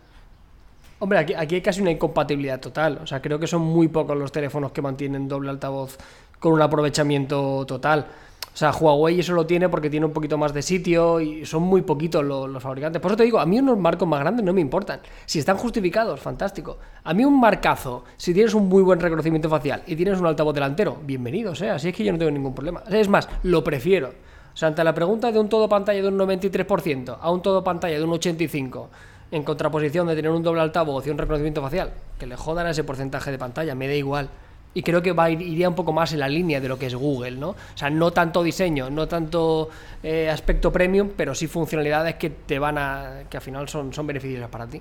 Hombre, aquí, aquí hay casi una incompatibilidad total. O sea, creo que son muy pocos los teléfonos que mantienen doble altavoz con un aprovechamiento total. O sea, Huawei eso lo tiene porque tiene un poquito más de sitio y son muy poquitos lo- los, fabricantes. Por eso te digo, a mí unos marcos más grandes no me importan. Si están justificados, fantástico. A mí un marcazo, si tienes un muy buen reconocimiento facial y tienes un altavoz delantero, bienvenido sea. Así es que yo no tengo ningún problema. Es más, lo prefiero. O sea, ante la pregunta de un todo pantalla de un 93% a un todo pantalla de un 85%, en contraposición de tener un doble altavoz y un reconocimiento facial, que le jodan a ese porcentaje de pantalla, me da igual. Y creo que va iría un poco más en la línea de lo que es Google, ¿no? O sea, no tanto diseño, no tanto eh, aspecto premium, pero sí funcionalidades que te van a. que al final son, son beneficiosas para ti.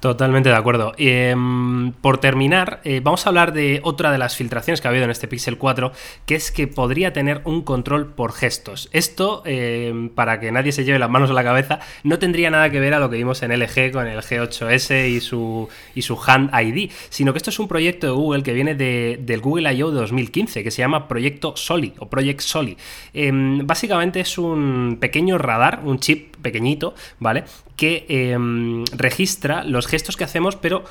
Totalmente de acuerdo. Em, por terminar, eh, vamos a hablar de otra de las filtraciones que ha habido en este Pixel 4, que es que podría tener un control por gestos. Esto, em, para que nadie se lleve las manos a la cabeza, no tendría nada que ver a lo que vimos en LG con el G8S y su, y su Hand ID, sino que esto es un proyecto de Google que viene de- del Google I.O. de 2015, que se llama Proyecto Soli o Project Soli. Em, básicamente es un pequeño radar, un chip pequeñito, ¿vale? Que em, registra los gestos que hacemos, pero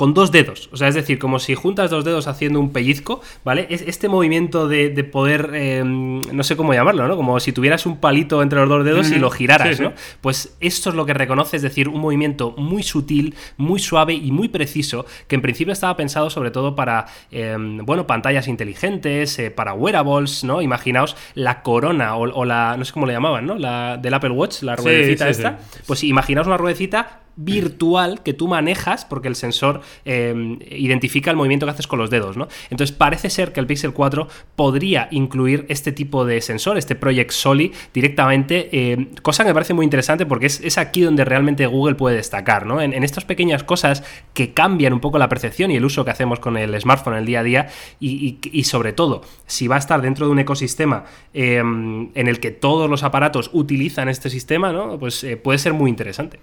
con dos dedos. O sea, es decir, como si juntas dos dedos haciendo un pellizco, ¿vale? Es este movimiento de, de poder, em, no sé cómo llamarlo, ¿no? Como si tuvieras un palito entre los dos dedos y lo giraras,
Sí, sí.
¿no? Pues esto es lo que reconoce, es decir, un movimiento muy sutil, muy suave y muy preciso, que en principio estaba pensado sobre todo para, em, bueno, pantallas inteligentes, eh, para wearables, ¿no? Imaginaos la corona o, o la, no sé cómo le llamaban, ¿no? La del Apple Watch, la ruedecita
sí,
esta. Pues imaginaos una ruedecita virtual que tú manejas porque el sensor eh, identifica el movimiento que haces con los dedos, ¿no? Entonces parece ser que el Pixel 4 podría incluir este tipo de sensor, este Project Soli, directamente, eh, cosa que me parece muy interesante porque es, es aquí donde realmente Google puede destacar, ¿no? En, estas pequeñas cosas que cambian un poco la percepción y el uso que hacemos con el smartphone en el día a día y, sobre todo, si va a estar dentro de un ecosistema eh, en el que todos los aparatos utilizan este sistema, ¿no? Pues eh, puede ser muy interesante.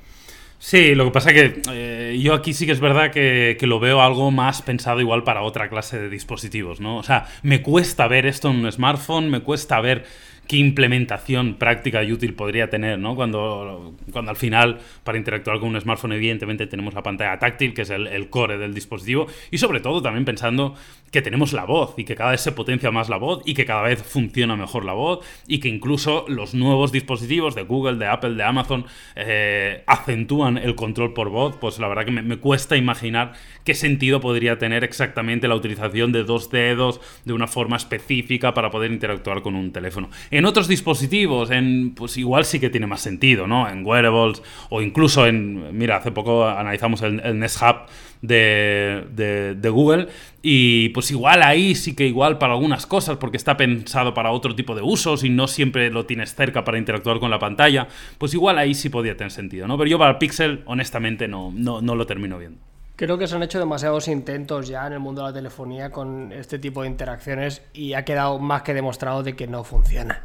Sí, lo que pasa que eh, yo aquí sí que es verdad que, que lo veo algo más pensado igual para otra clase de dispositivos, ¿no? O sea, me cuesta ver esto en un smartphone, me cuesta ver qué implementación práctica y útil podría tener, ¿no? Cuando, cuando al final, para interactuar con un smartphone, evidentemente tenemos la pantalla táctil, que es el, core del dispositivo, y sobre todo también pensando que tenemos la voz y que cada vez se potencia más la voz y que cada vez funciona mejor la voz y que incluso los nuevos dispositivos de Google, de Apple, de Amazon eh, acentúan el control por voz, pues la verdad que me cuesta imaginar qué sentido podría tener exactamente la utilización de dos dedos de una forma específica para poder interactuar con un teléfono. En otros dispositivos, en pues igual sí que tiene más sentido, ¿no? En wearables o incluso en, mira, hace poco analizamos el, el Nest Hub de, Google. Y pues igual ahí sí que igual para algunas cosas, porque está pensado para otro tipo de usos y no siempre lo tienes cerca para interactuar con la pantalla, pues igual ahí sí podría tener sentido, ¿no? Pero yo para el Pixel, honestamente, no, no, no lo termino viendo.
Creo que se han hecho demasiados intentos ya en el mundo de la telefonía con este tipo de interacciones y ha quedado más que demostrado de que no funciona.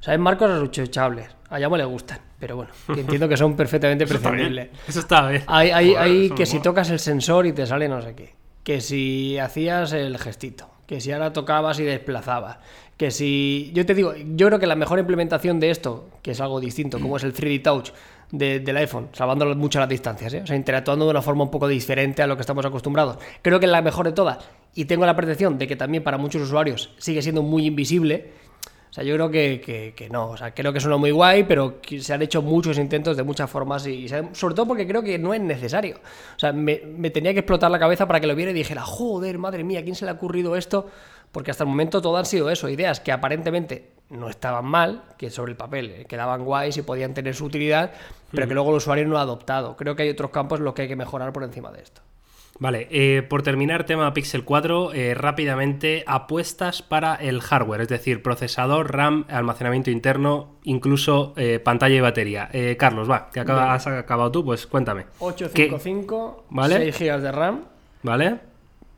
O sea, hay marcos rechazables. A Yamo le gustan, pero bueno, que entiendo que son perfectamente prescindibles.
Eso está bien.
Hay, hay,
Joder,
hay
eso
que si tocas el sensor y te sale no sé qué. Que si hacías el gestito. Que si ahora tocabas y desplazabas. Que si. Yo te digo, yo creo que la mejor implementación de esto, que es algo distinto, como es el 3D Touch de- del iPhone, salvando mucho las distancias, ¿eh? o sea, interactuando de una forma un poco diferente a lo que estamos acostumbrados. Creo que es la mejor de todas. Y tengo la percepción de que también para muchos usuarios sigue siendo muy invisible. O sea, yo creo que, que- no. O sea, creo que suena muy guay, pero se han hecho muchos intentos de muchas formas y, sobre todo porque creo que no es necesario. O sea, me, me tenía que explotar la cabeza para que lo viera y dijera, joder, madre mía, ¿a quién se le ha ocurrido esto? Porque hasta el momento todo han sido eso, ideas que aparentemente no estaban mal, que sobre el papel eh, quedaban guays y podían tener su utilidad, pero que luego el usuario no ha adoptado. Creo que hay otros campos en los que hay que mejorar por encima de esto.
Vale, eh, por terminar tema Pixel 4, eh, rápidamente apuestas para el hardware, es decir, procesador, RAM, almacenamiento interno, incluso eh, pantalla y batería. Carlos, va, que acaba- has acabado tú, pues cuéntame.
855,
Vale.
6 GB de RAM.
¿Vale?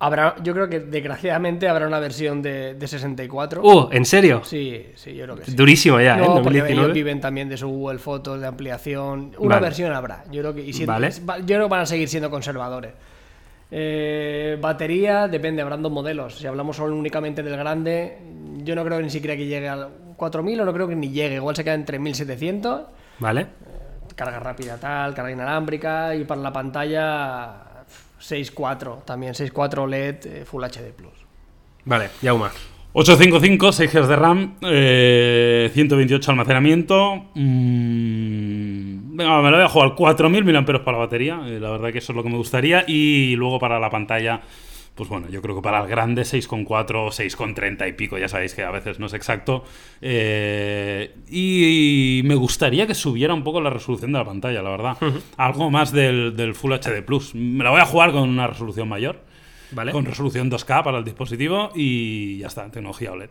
Habrá, yo creo que desgraciadamente habrá una versión de, de 64.
Uh, ¿en serio?
Sí, sí, yo creo que sí.
Durísimo ya, ¿eh?
No, porque
2019.
ellos viven también de su Google Fotos, de ampliación. Una
Vale.
versión habrá. Yo creo que, y siendo-
Vale.
yo creo que van a seguir siendo conservadores. Eh, batería, depende, habrán dos modelos. Si hablamos solo únicamente del grande, yo no creo ni siquiera que llegue al 4000 o no creo que ni llegue. Igual se queda en 3700.
¿Vale?
Carga rápida tal, carga inalámbrica y para la pantalla 6.4 también, 6.4 LED eh, Full HD Plus.
Vale, Yauma.
855, 6 GB de RAM, eh, 128 almacenamiento. Mm, venga, me lo voy a jugar 4000 mAh para la batería. eh, la verdad que eso es lo que me gustaría. Y luego para la pantalla, pues bueno, yo creo que para el grande 6,4, 6,30 y pico. Ya sabéis que a veces no es exacto. Eh, y me gustaría que subiera un poco la resolución de la pantalla, la verdad. Algo más del, del Full HD Plus. Me la voy a jugar con una resolución mayor.
¿Vale?
Con resolución 2K para el dispositivo y ya está, tecnología OLED.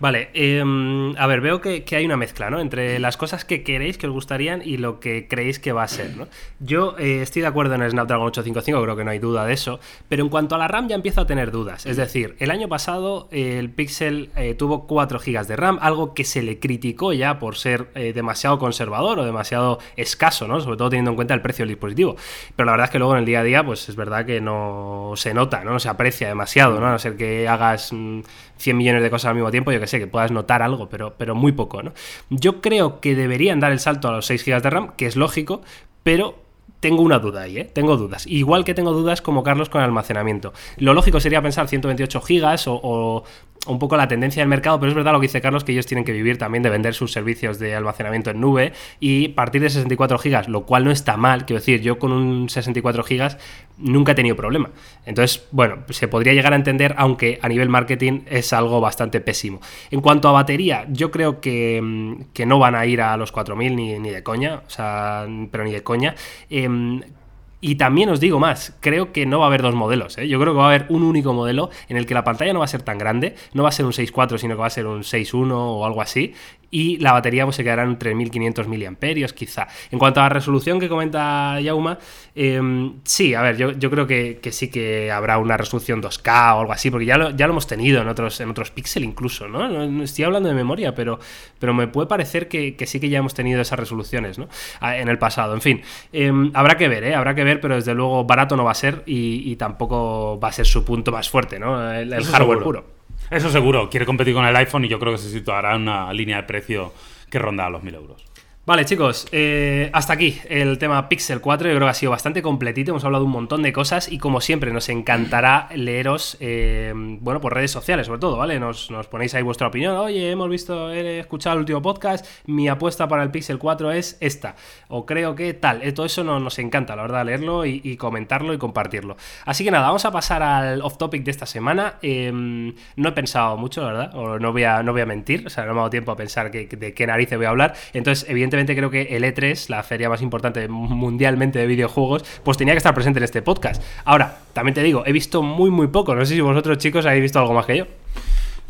Vale, em, a ver, veo que, que hay una mezcla, ¿no? Entre las cosas que queréis, que os gustarían y lo que creéis que va a ser, ¿no? Yo eh, estoy de acuerdo en el Snapdragon 855, creo que no hay duda de eso, pero en cuanto a la RAM ya empiezo a tener dudas. Es decir, el año pasado eh, el Pixel eh, tuvo 4 GB de RAM, algo que se le criticó ya por ser eh, demasiado conservador o demasiado escaso, ¿no? Sobre todo teniendo en cuenta el precio del dispositivo. Pero la verdad es que luego en el día a día, pues es verdad que no se nota, ¿no? No se aprecia demasiado, ¿no? A no ser que hagas mm, 100 millones de cosas al mismo tiempo, yo que sé, que puedas notar algo, pero, pero muy poco, ¿no? Yo creo que deberían dar el salto a los 6 GB de RAM, que es lógico, pero tengo una duda ahí, ¿eh? Tengo dudas. Igual que tengo dudas como Carlos con el almacenamiento. Lo lógico sería pensar 128 gigas o, un poco la tendencia del mercado, pero es verdad lo que dice Carlos, que ellos tienen que vivir también de vender sus servicios de almacenamiento en nube y partir de 64 gigas, lo cual no está mal. Quiero decir, yo con un 64 gigas nunca he tenido problema. Entonces, bueno, se podría llegar a entender, aunque a nivel marketing es algo bastante pésimo. En cuanto a batería, yo creo que, mm, que no van a ir a los 4000 ni, ni de coña, o sea, pero ni de coña. Em, y también os digo más, creo que no va a haber dos modelos. ¿eh? Yo creo que va a haber un único modelo en el que la pantalla no va a ser tan grande, no va a ser un 6.4, sino que va a ser un 6.1 o algo así. Y la batería pues, se quedará en 3.500 miliamperios, quizá. En cuanto a la resolución que comenta Yauma, eh, sí, a ver, yo, yo creo que, que, sí que habrá una resolución 2K o algo así, porque ya lo, ya lo hemos tenido en otros, en otros Pixel incluso, ¿no? No, no Estoy hablando de memoria, pero, pero me puede parecer que, que, sí que ya hemos tenido esas resoluciones, ¿no? En el pasado. En fin, eh, habrá que ver, ¿eh? Habrá que ver, pero desde luego barato no va a ser y, y tampoco va a ser su punto más fuerte, ¿no? El, el hardware
seguro.
puro.
Eso seguro, quiere competir con el iPhone y yo creo que se situará en una línea de precio que ronda a los 1000 euros.
Vale, chicos, eh, hasta aquí el tema Pixel 4. Yo creo que ha sido bastante completito. Hemos hablado un montón de cosas y, como siempre, nos encantará leeros, eh, bueno, por redes sociales, sobre todo, ¿vale? Nos, nos, ponéis ahí vuestra opinión. Oye, hemos visto, he escuchado el último podcast. Mi apuesta para el Pixel 4 es esta. O creo que tal. Eh, todo eso no, nos encanta, la verdad, leerlo y, comentarlo y compartirlo. Así que nada, vamos a pasar al off topic de esta semana. Eh, no he pensado mucho, la verdad, o no voy a, no voy a mentir. O sea, no me ha dado tiempo a pensar que, de qué narices voy a hablar. Entonces, evidentemente, evidentemente creo que el E3, la feria más importante mundialmente de videojuegos, pues tenía que estar presente en este podcast. Ahora, también te digo, he visto muy, muy poco. No sé si vosotros, chicos, habéis visto algo más que yo.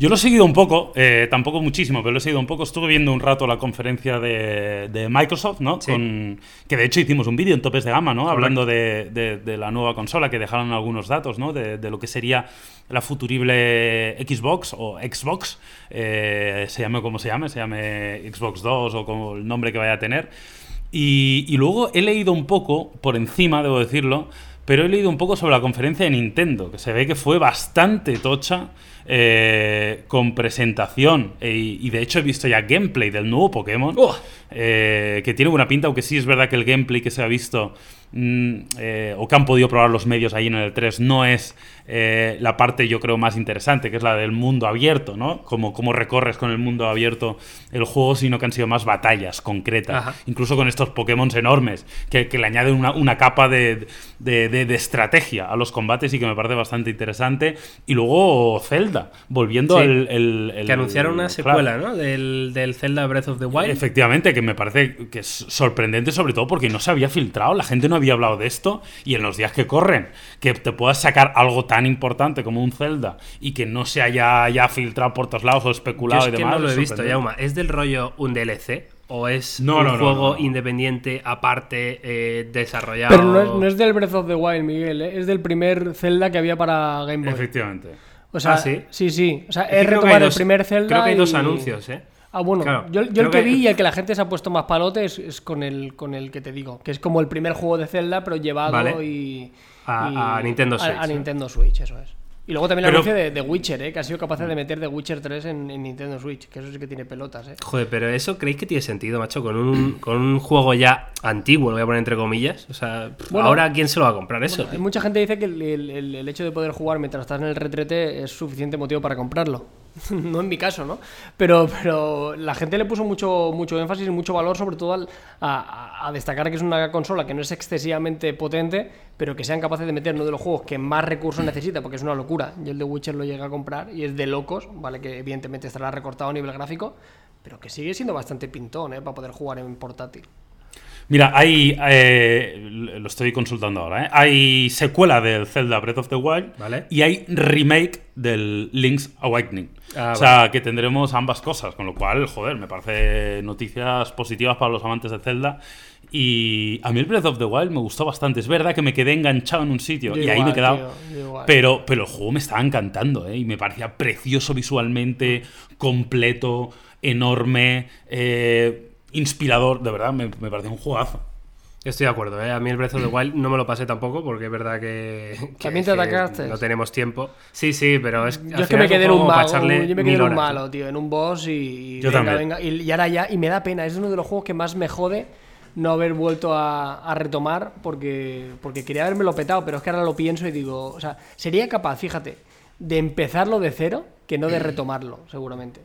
Yo lo he seguido un poco, eh, tampoco muchísimo, pero lo he seguido un poco. Estuve viendo un rato la conferencia de, de Microsoft, ¿no?
Sí.
Con, que de hecho hicimos un vídeo en topes de gama, ¿no? Hablando de, de- de la nueva consola, que dejaron algunos datos, ¿no? De, de lo que sería la futurible Xbox o Xbox, eh, se llame como se llame, se llame Xbox 2 o como el nombre que vaya a tener. Y, y luego he leído un poco, por encima, debo decirlo, pero he leído un poco sobre la conferencia de Nintendo, que se ve que fue bastante tocha, eh, con presentación. e- y de hecho he visto ya gameplay del nuevo Pokémon,
¡Oh!
eh, que tiene buena pinta, aunque sí es verdad que el gameplay que se ha visto, eh, o que han podido probar los medios ahí en el 3, no es eh, la parte yo creo más interesante, que es la del mundo abierto, ¿no? Como cómo recorres con el mundo abierto el juego, sino que han sido más batallas concretas,
Ajá.
incluso con estos Pokémon enormes, que, que le añaden una, una capa de, de- de- de estrategia a los combates y que me parece bastante interesante. Y luego Zelda, volviendo
Sí.
al... el- el-
Que anunciaron una
claro.
secuela, ¿no? Del, del Zelda Breath of the Wild.
Efectivamente, que me parece que es sorprendente, sobre todo porque no se había filtrado, la gente no había hablado de esto, y en los días que corren, que te puedas sacar algo tan importante como un Zelda y que no se haya ya filtrado por todos lados o
Yo
especulado
es
y
que
demás.
no lo
es
he visto. Yauma. ¿Es del rollo un DLC? ¿O es
No,
un
no,
juego
no, no.
independiente, aparte, eh, desarrollado?
Pero no es, no es del Breath of the Wild, Miguel, ¿eh? es del primer Zelda que había para Game Boy.
Efectivamente.
O sea,
Ah, ¿sí?
sí, sí. O sea,
Es que
es
creo que
retomar
hay
el
dos-
primer Zelda.
Creo que hay dos
y-
anuncios, ¿eh?
Ah, bueno,
Claro,
yo, el que,
que-
vi y el que la gente se ha puesto más palote es, es con, el, con el que te digo, que es como el primer juego de Zelda, pero llevado
Vale.
y,
A-
y-
a Nintendo Switch,
A. Nintendo Switch, eso es. Y luego también el
Pero-
anuncio de, de Witcher, ¿eh? que ha sido capaz de meter The Witcher 3 en, en Nintendo Switch, que eso sí que tiene pelotas. ¿eh?
Joder, pero eso creéis que tiene sentido, macho, con un, con un juego ya antiguo, lo voy a poner entre comillas. O sea,
Bueno.
ahora ¿quién se lo va a comprar eso?
Mucha gente dice que el- el hecho de poder jugar mientras estás en el retrete es suficiente motivo para comprarlo. [LAUGHS] no en mi caso, ¿no? Pero, pero la gente le puso mucho, mucho énfasis y mucho valor, sobre todo al- a, destacar que es una consola que no es excesivamente potente, pero que sean capaces de meter uno de los juegos que más recursos necesita, porque es una locura. Yo el de Witcher lo llegué a comprar y es de locos, ¿vale? Que evidentemente estará recortado a nivel gráfico, pero que sigue siendo bastante pintón, ¿eh? Para poder jugar en portátil.
Mira, hay. eh, lo estoy consultando ahora, ¿eh? Hay secuela del Zelda Breath of the Wild
Vale.
y hay remake del Link's Awakening.
Ah,
o sea, que tendremos ambas cosas, con lo cual, joder, me parece noticias positivas para los amantes de Zelda. Y a mí el Breath of the Wild me gustó bastante. Es verdad que me quedé enganchado en un sitio
Yo
y ahí me he quedado.
tío.
Pero, pero el juego me estaba encantando, ¿eh? Y me parecía precioso visualmente, completo, enorme, eh, inspirador. De verdad, me, me pareció un juegazo.
Estoy de acuerdo, ¿eh? A mí el Breath of the Wild no me lo pasé tampoco porque es verdad que. que-
¿También te
que
atacaste?
No tenemos tiempo. Sí, sí, pero es.
Yo es que me quedé en un mago, yo me quedé en un
malo
malo, tío, en un boss y, y
Yo
venga,
también.
venga, y, y ahora ya, y me da pena, es uno de los juegos que más me jode no haber vuelto a, a retomar porque, porque quería haberme lo petado, pero es que ahora lo pienso y digo, o sea, sería capaz, fíjate, de empezarlo de cero que no de retomarlo, seguramente.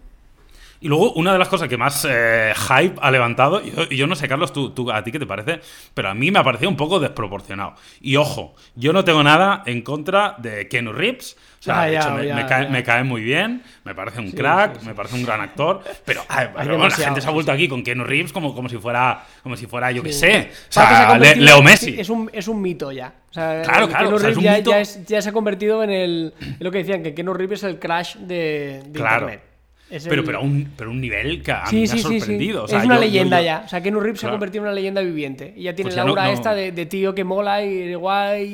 Y luego, una de las cosas que más eh, hype ha levantado, y yo, no sé, Carlos, tú, tú- a ti qué te parece, pero a mí me ha parecido un poco desproporcionado. Y ojo, yo no tengo nada en contra de Keanu Reeves. O sea,
Ah,
de
ya,
hecho, me,
ya,
me cae,
ya.
me cae muy bien, me parece un crack,
sí, sí.
me parece un gran actor, pero, ay, pero bueno, la gente se ha vuelto aquí con Keanu Reeves como, como si fuera, como si fuera, yo qué sé, o
se
Le- Leo Messi.
Es un, es un mito ya. O sea,
Claro, claro,
Keanu
o sea, es un
ya,
mito.
ya es- ya se ha convertido en el. Lo que decían, que Keanu Reeves es el crash de, de
Claro.
Internet. Es
Pero,
el-
pero, a un, pero un nivel que a mí
Sí,
me
sí,
ha
sí, sí.
sorprendido. o sea,
es una
yo- yo-
leyenda
yo-
ya. O sea, Keanu Reeves se ha
Claro.
convertido en una leyenda viviente. Y ya tiene
Pues
la
ya no-
aura
no-
esta de, de tío que mola y guay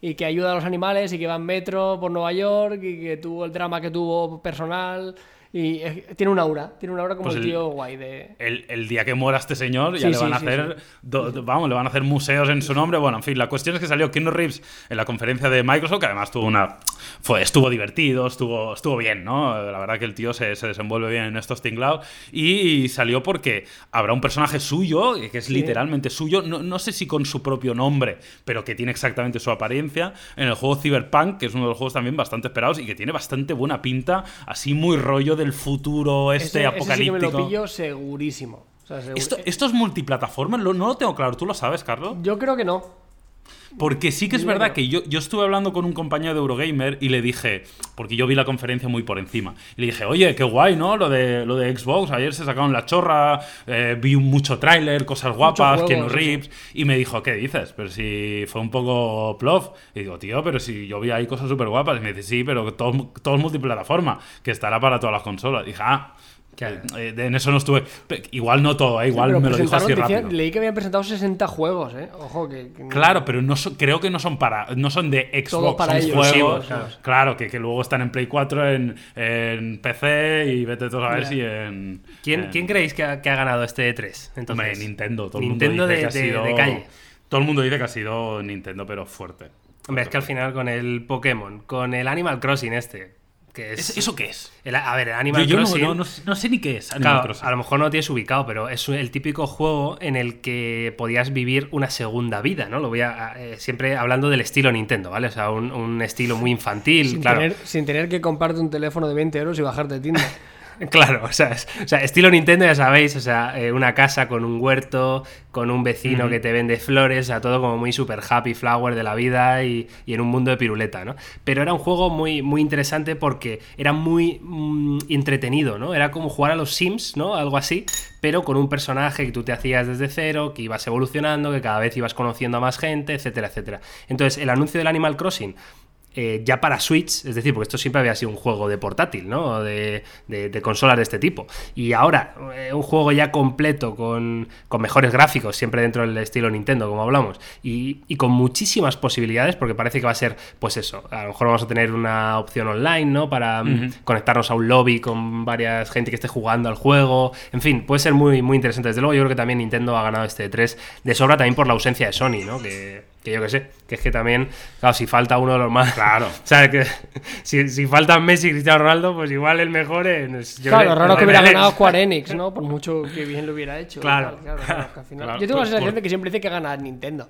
y, y que ayuda a los animales y que va en metro por Nueva York y que tuvo el drama que tuvo personal. Y eh, tiene una aura. Tiene una aura como
Pues
el tío guay de...
el, el día que muera este señor ya
Sí,
le van
sí,
a
sí,
hacer do- do- vamos le van a hacer museos en su nombre. Bueno en fin la cuestión es que salió Keanu Reeves en la conferencia de Microsoft que además tuvo una fue estuvo divertido estuvo estuvo bien no la verdad que el tío se, se desenvuelve bien en estos tinglados. Y salió porque habrá un personaje suyo que es literalmente suyo no, no sé si con su propio nombre pero que tiene exactamente su apariencia en el juego Cyberpunk que es uno de los juegos también bastante esperados y que tiene bastante buena pinta así muy rollo del futuro este
Ese- ese sí que
apocalíptico
me lo pillo segurísimo. O sea, seguro-
esto, esto es multiplataforma, no lo tengo claro, ¿tú lo sabes, Carlos?
Yo creo que no.
Porque sí que es verdad
que
que yo, yo estuve hablando con un compañero de Eurogamer y le dije, porque yo vi la conferencia muy por encima, y le dije, oye, qué guay, ¿no? Lo de, lo de Xbox, ayer se sacaron la chorra, eh, vi un mucho tráiler, cosas guapas, Keanu
sí,
Reeves, y me dijo, ¿qué dices? Pero si fue un poco plof. Y digo, tío, pero si yo vi ahí cosas súper guapas. Y me dice, sí, pero todo, todo es multiplataforma, que estará para todas las consolas. Y dije, ah,
Claro.
eh, en eso no estuve. Igual no todo, eh, igual
Pero
me lo dijo así
decían-
rápido.
leí que habían presentado 60 juegos, ¿eh? Ojo, que. que no-
Claro, pero no creo que no son para, no son de Xbox,
Todos para
son
ellos.
juegos, claro, que, que luego están en Play 4, en, en PC y vete todo a ver si en.
¿Quién,
en-
¿Quién creéis que ha, que ha ganado este E3? Entonces,
Hombre, Nintendo. Todo
Nintendo
el mundo dice
de-
que ha
de-
sido.
de calle.
Todo el mundo dice que ha sido Nintendo, pero fuerte.
Hombre, es que al final con el Pokémon, con el Animal Crossing este, que es...
¿Es- ¿Eso qué es?
el- a ver, el
Yo,
Animal
yo no,
Crossing...
no- no- no sé ni qué es. Animal
Claro,
Crossing.
a lo mejor no lo tienes ubicado, pero es el típico juego en el que podías vivir una segunda vida, ¿no? Lo voy a. eh, siempre hablando del estilo Nintendo, ¿vale? O sea, un, un estilo muy infantil,
Sin,
claro.
tener, sin tener que comprarte un teléfono de 20 euros y bajarte Tinder. [LAUGHS] [LAUGHS]
Claro, o sea, es- o sea, estilo Nintendo, ya sabéis, o sea, eh, una casa con un huerto, con un vecino que te vende flores, o sea, todo como muy super happy flower de la vida y, y en un mundo de piruleta, ¿no? Pero era un juego muy, muy interesante porque era muy mm, entretenido, ¿no? Era como jugar a los Sims, ¿no? Algo así, pero con un personaje que tú te hacías desde cero, que ibas evolucionando, que cada vez ibas conociendo a más gente, etcétera, etcétera. Entonces, el anuncio del Animal Crossing eh, ya para Switch, es decir, porque esto siempre había sido un juego de portátil, ¿no? De, de- de consolas de este tipo. Y ahora, eh, un juego ya completo, con, con mejores gráficos, siempre dentro del estilo Nintendo, como hablamos, y, y con muchísimas posibilidades, porque parece que va a ser, pues eso, a lo mejor vamos a tener una opción online, ¿no? Para mm, conectarnos a un lobby con varias gente que esté jugando al juego. En fin, puede ser muy, muy interesante. Desde luego, yo creo que también Nintendo ha ganado este 3 de sobra también por la ausencia de Sony, ¿no? Que, que yo que sé, que es que también, claro, si falta uno de los más.
Claro. [LAUGHS]
O sea, que si, si faltan Messi y Cristiano Ronaldo, pues igual el mejor es. yo
claro,
creo-
raro que hubiera ganado [LAUGHS] Square Enix, ¿no? Por mucho que bien lo hubiera hecho.
Claro,
Claro, claro, que al final-
claro.
Yo tengo la
Por-
sensación
por-
de que siempre dice que gana Nintendo.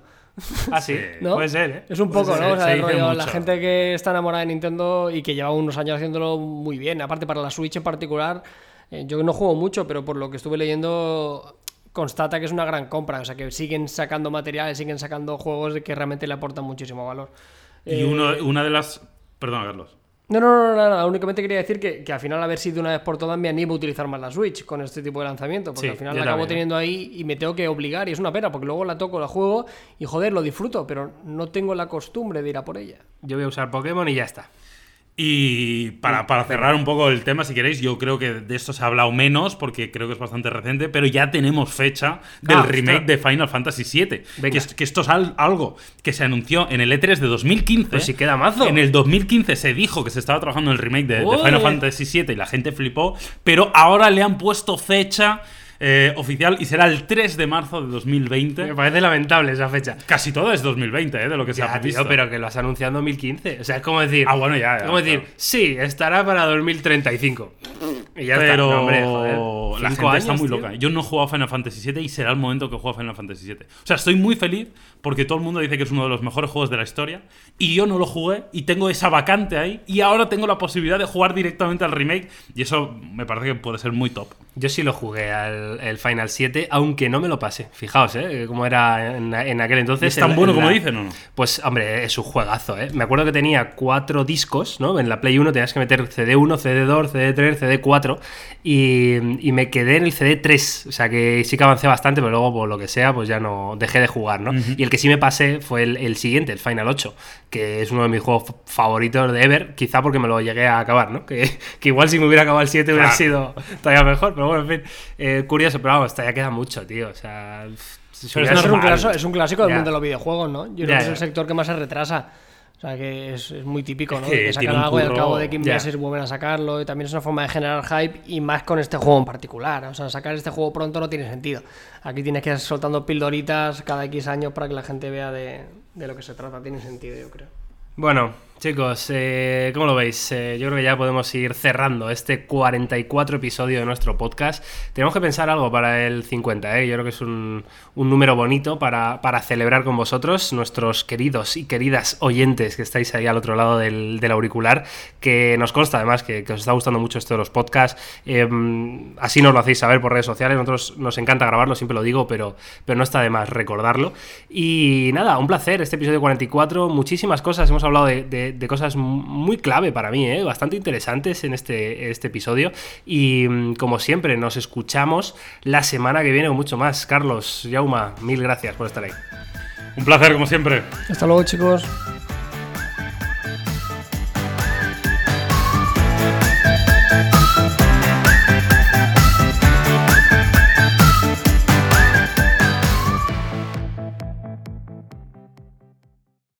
Ah, sí,
¿no?
puede ser, ¿eh?
Es un
Puede
poco,
ser.
¿no? O sea,
se
el rollo, la gente que está enamorada de Nintendo y que lleva unos años haciéndolo muy bien. Aparte, para la Switch en particular, eh, yo no juego mucho, pero por lo que estuve leyendo, constata que es una gran compra. O sea, que siguen sacando materiales, siguen sacando juegos de que realmente le aportan muchísimo valor.
Y
Eh,
uno, una de las. Perdón, Carlos.
No, no, no, no, nada. Únicamente quería decir que, que al final, a ver si de una vez por todas me animo a utilizar más la Switch con este tipo de lanzamiento. Porque
Sí,
al final la acabo
¿eh?
teniendo ahí y me tengo que obligar. Y es una pena, porque luego la toco, la juego y joder, lo disfruto, pero no tengo la costumbre de ir a por ella.
Yo voy a usar Pokémon y ya está.
Y para, para cerrar un poco el tema, si queréis, yo creo que de esto se ha hablado menos porque creo que es bastante reciente, pero ya tenemos fecha del
Ah,
remake de Final Fantasy VII. Que, es- que esto es al- algo que se anunció en el E3 de 2015.
Pues si queda mazo.
En el 2015 se dijo que se estaba trabajando en el remake de, de. Final Fantasy VII y la gente flipó, pero ahora le han puesto fecha eh, oficial y será el 3 de marzo de 2020.
Me parece lamentable esa fecha.
Casi todo es 2020, ¿eh? De lo que se
Ya,
ha
tío,
visto.
pero que lo has anunciado en 2015. O sea, es como decir.
Ah, bueno, ya, ya,
es como decir, sí, estará para 2035. Y ya está.
pero
No, hombre, joder.
la gente está
años,
muy
tío.
loca. Yo no he jugado a Final Fantasy VII y será el momento que juegue a Final Fantasy VII. O sea, estoy muy feliz porque todo el mundo dice que es uno de los mejores juegos de la historia y yo no lo jugué y tengo esa vacante ahí y ahora tengo la posibilidad de jugar directamente al remake y eso me parece que puede ser muy top.
Yo sí lo jugué al el Final 7, aunque no me lo pasé. Fijaos, ¿eh? Cómo era en, en aquel entonces.
¿Es tan
en-
bueno
en
como
la-
dicen o no?
Pues, hombre, es un juegazo, ¿eh? Me acuerdo que tenía cuatro discos, ¿no? En la Play 1 tenías que meter CD1, CD2, CD3, CD4 y, y me quedé en el CD3. O sea que sí que avancé bastante, pero luego, por lo que sea, pues ya no dejé de jugar, ¿no? Y el que sí me pasé fue el, el siguiente, el Final 8, que es uno de mis juegos favoritos de Ever, quizá porque me lo llegué a acabar, ¿no? [LAUGHS] Que, que igual si me hubiera acabado el 7 hubiera
Claro.
sido todavía mejor, pero bueno, en fin. Eh, curioso, pero vamos, todavía queda mucho, tío. O sea... si
Pero
hubiera
es
un, clásico, es un clásico del
Ya.
mundo de los videojuegos, ¿no? Yo creo
Ya,
que es
ya.
el sector que más se retrasa. O sea, que es, es muy típico, ¿no?
Que
sacan algo y al cabo de 15
Ya.
meses vuelven a sacarlo. Y también es una forma de generar hype y más con este juego en particular. O sea, sacar este juego pronto no tiene sentido. Aquí tienes que ir soltando pildoritas cada X años para que la gente vea de, de lo que se trata. Tiene sentido, yo creo.
Bueno, Chicos, eh, ¿cómo lo veis? Eh, yo creo que ya podemos ir cerrando este 44 episodio de nuestro podcast. Tenemos que pensar algo para el 50, ¿eh? Yo creo que es un, número bonito para, celebrar con vosotros, nuestros queridos y queridas oyentes que estáis ahí al otro lado del, auricular, que nos consta además que, os está gustando mucho esto de los podcasts. Em, así nos lo hacéis saber por redes sociales. Nosotros nos encanta grabarlo, siempre lo digo, pero, pero no está de más recordarlo. Y nada, un placer este episodio 44. Muchísimas cosas. Hemos hablado de, cosas muy clave para mí, ¿eh? bastante interesantes en este, este episodio. Y mm, como siempre, nos escuchamos la semana que viene con mucho más. Carlos, Yauma, mil gracias por estar ahí.
Un placer, como siempre.
Hasta luego, chicos.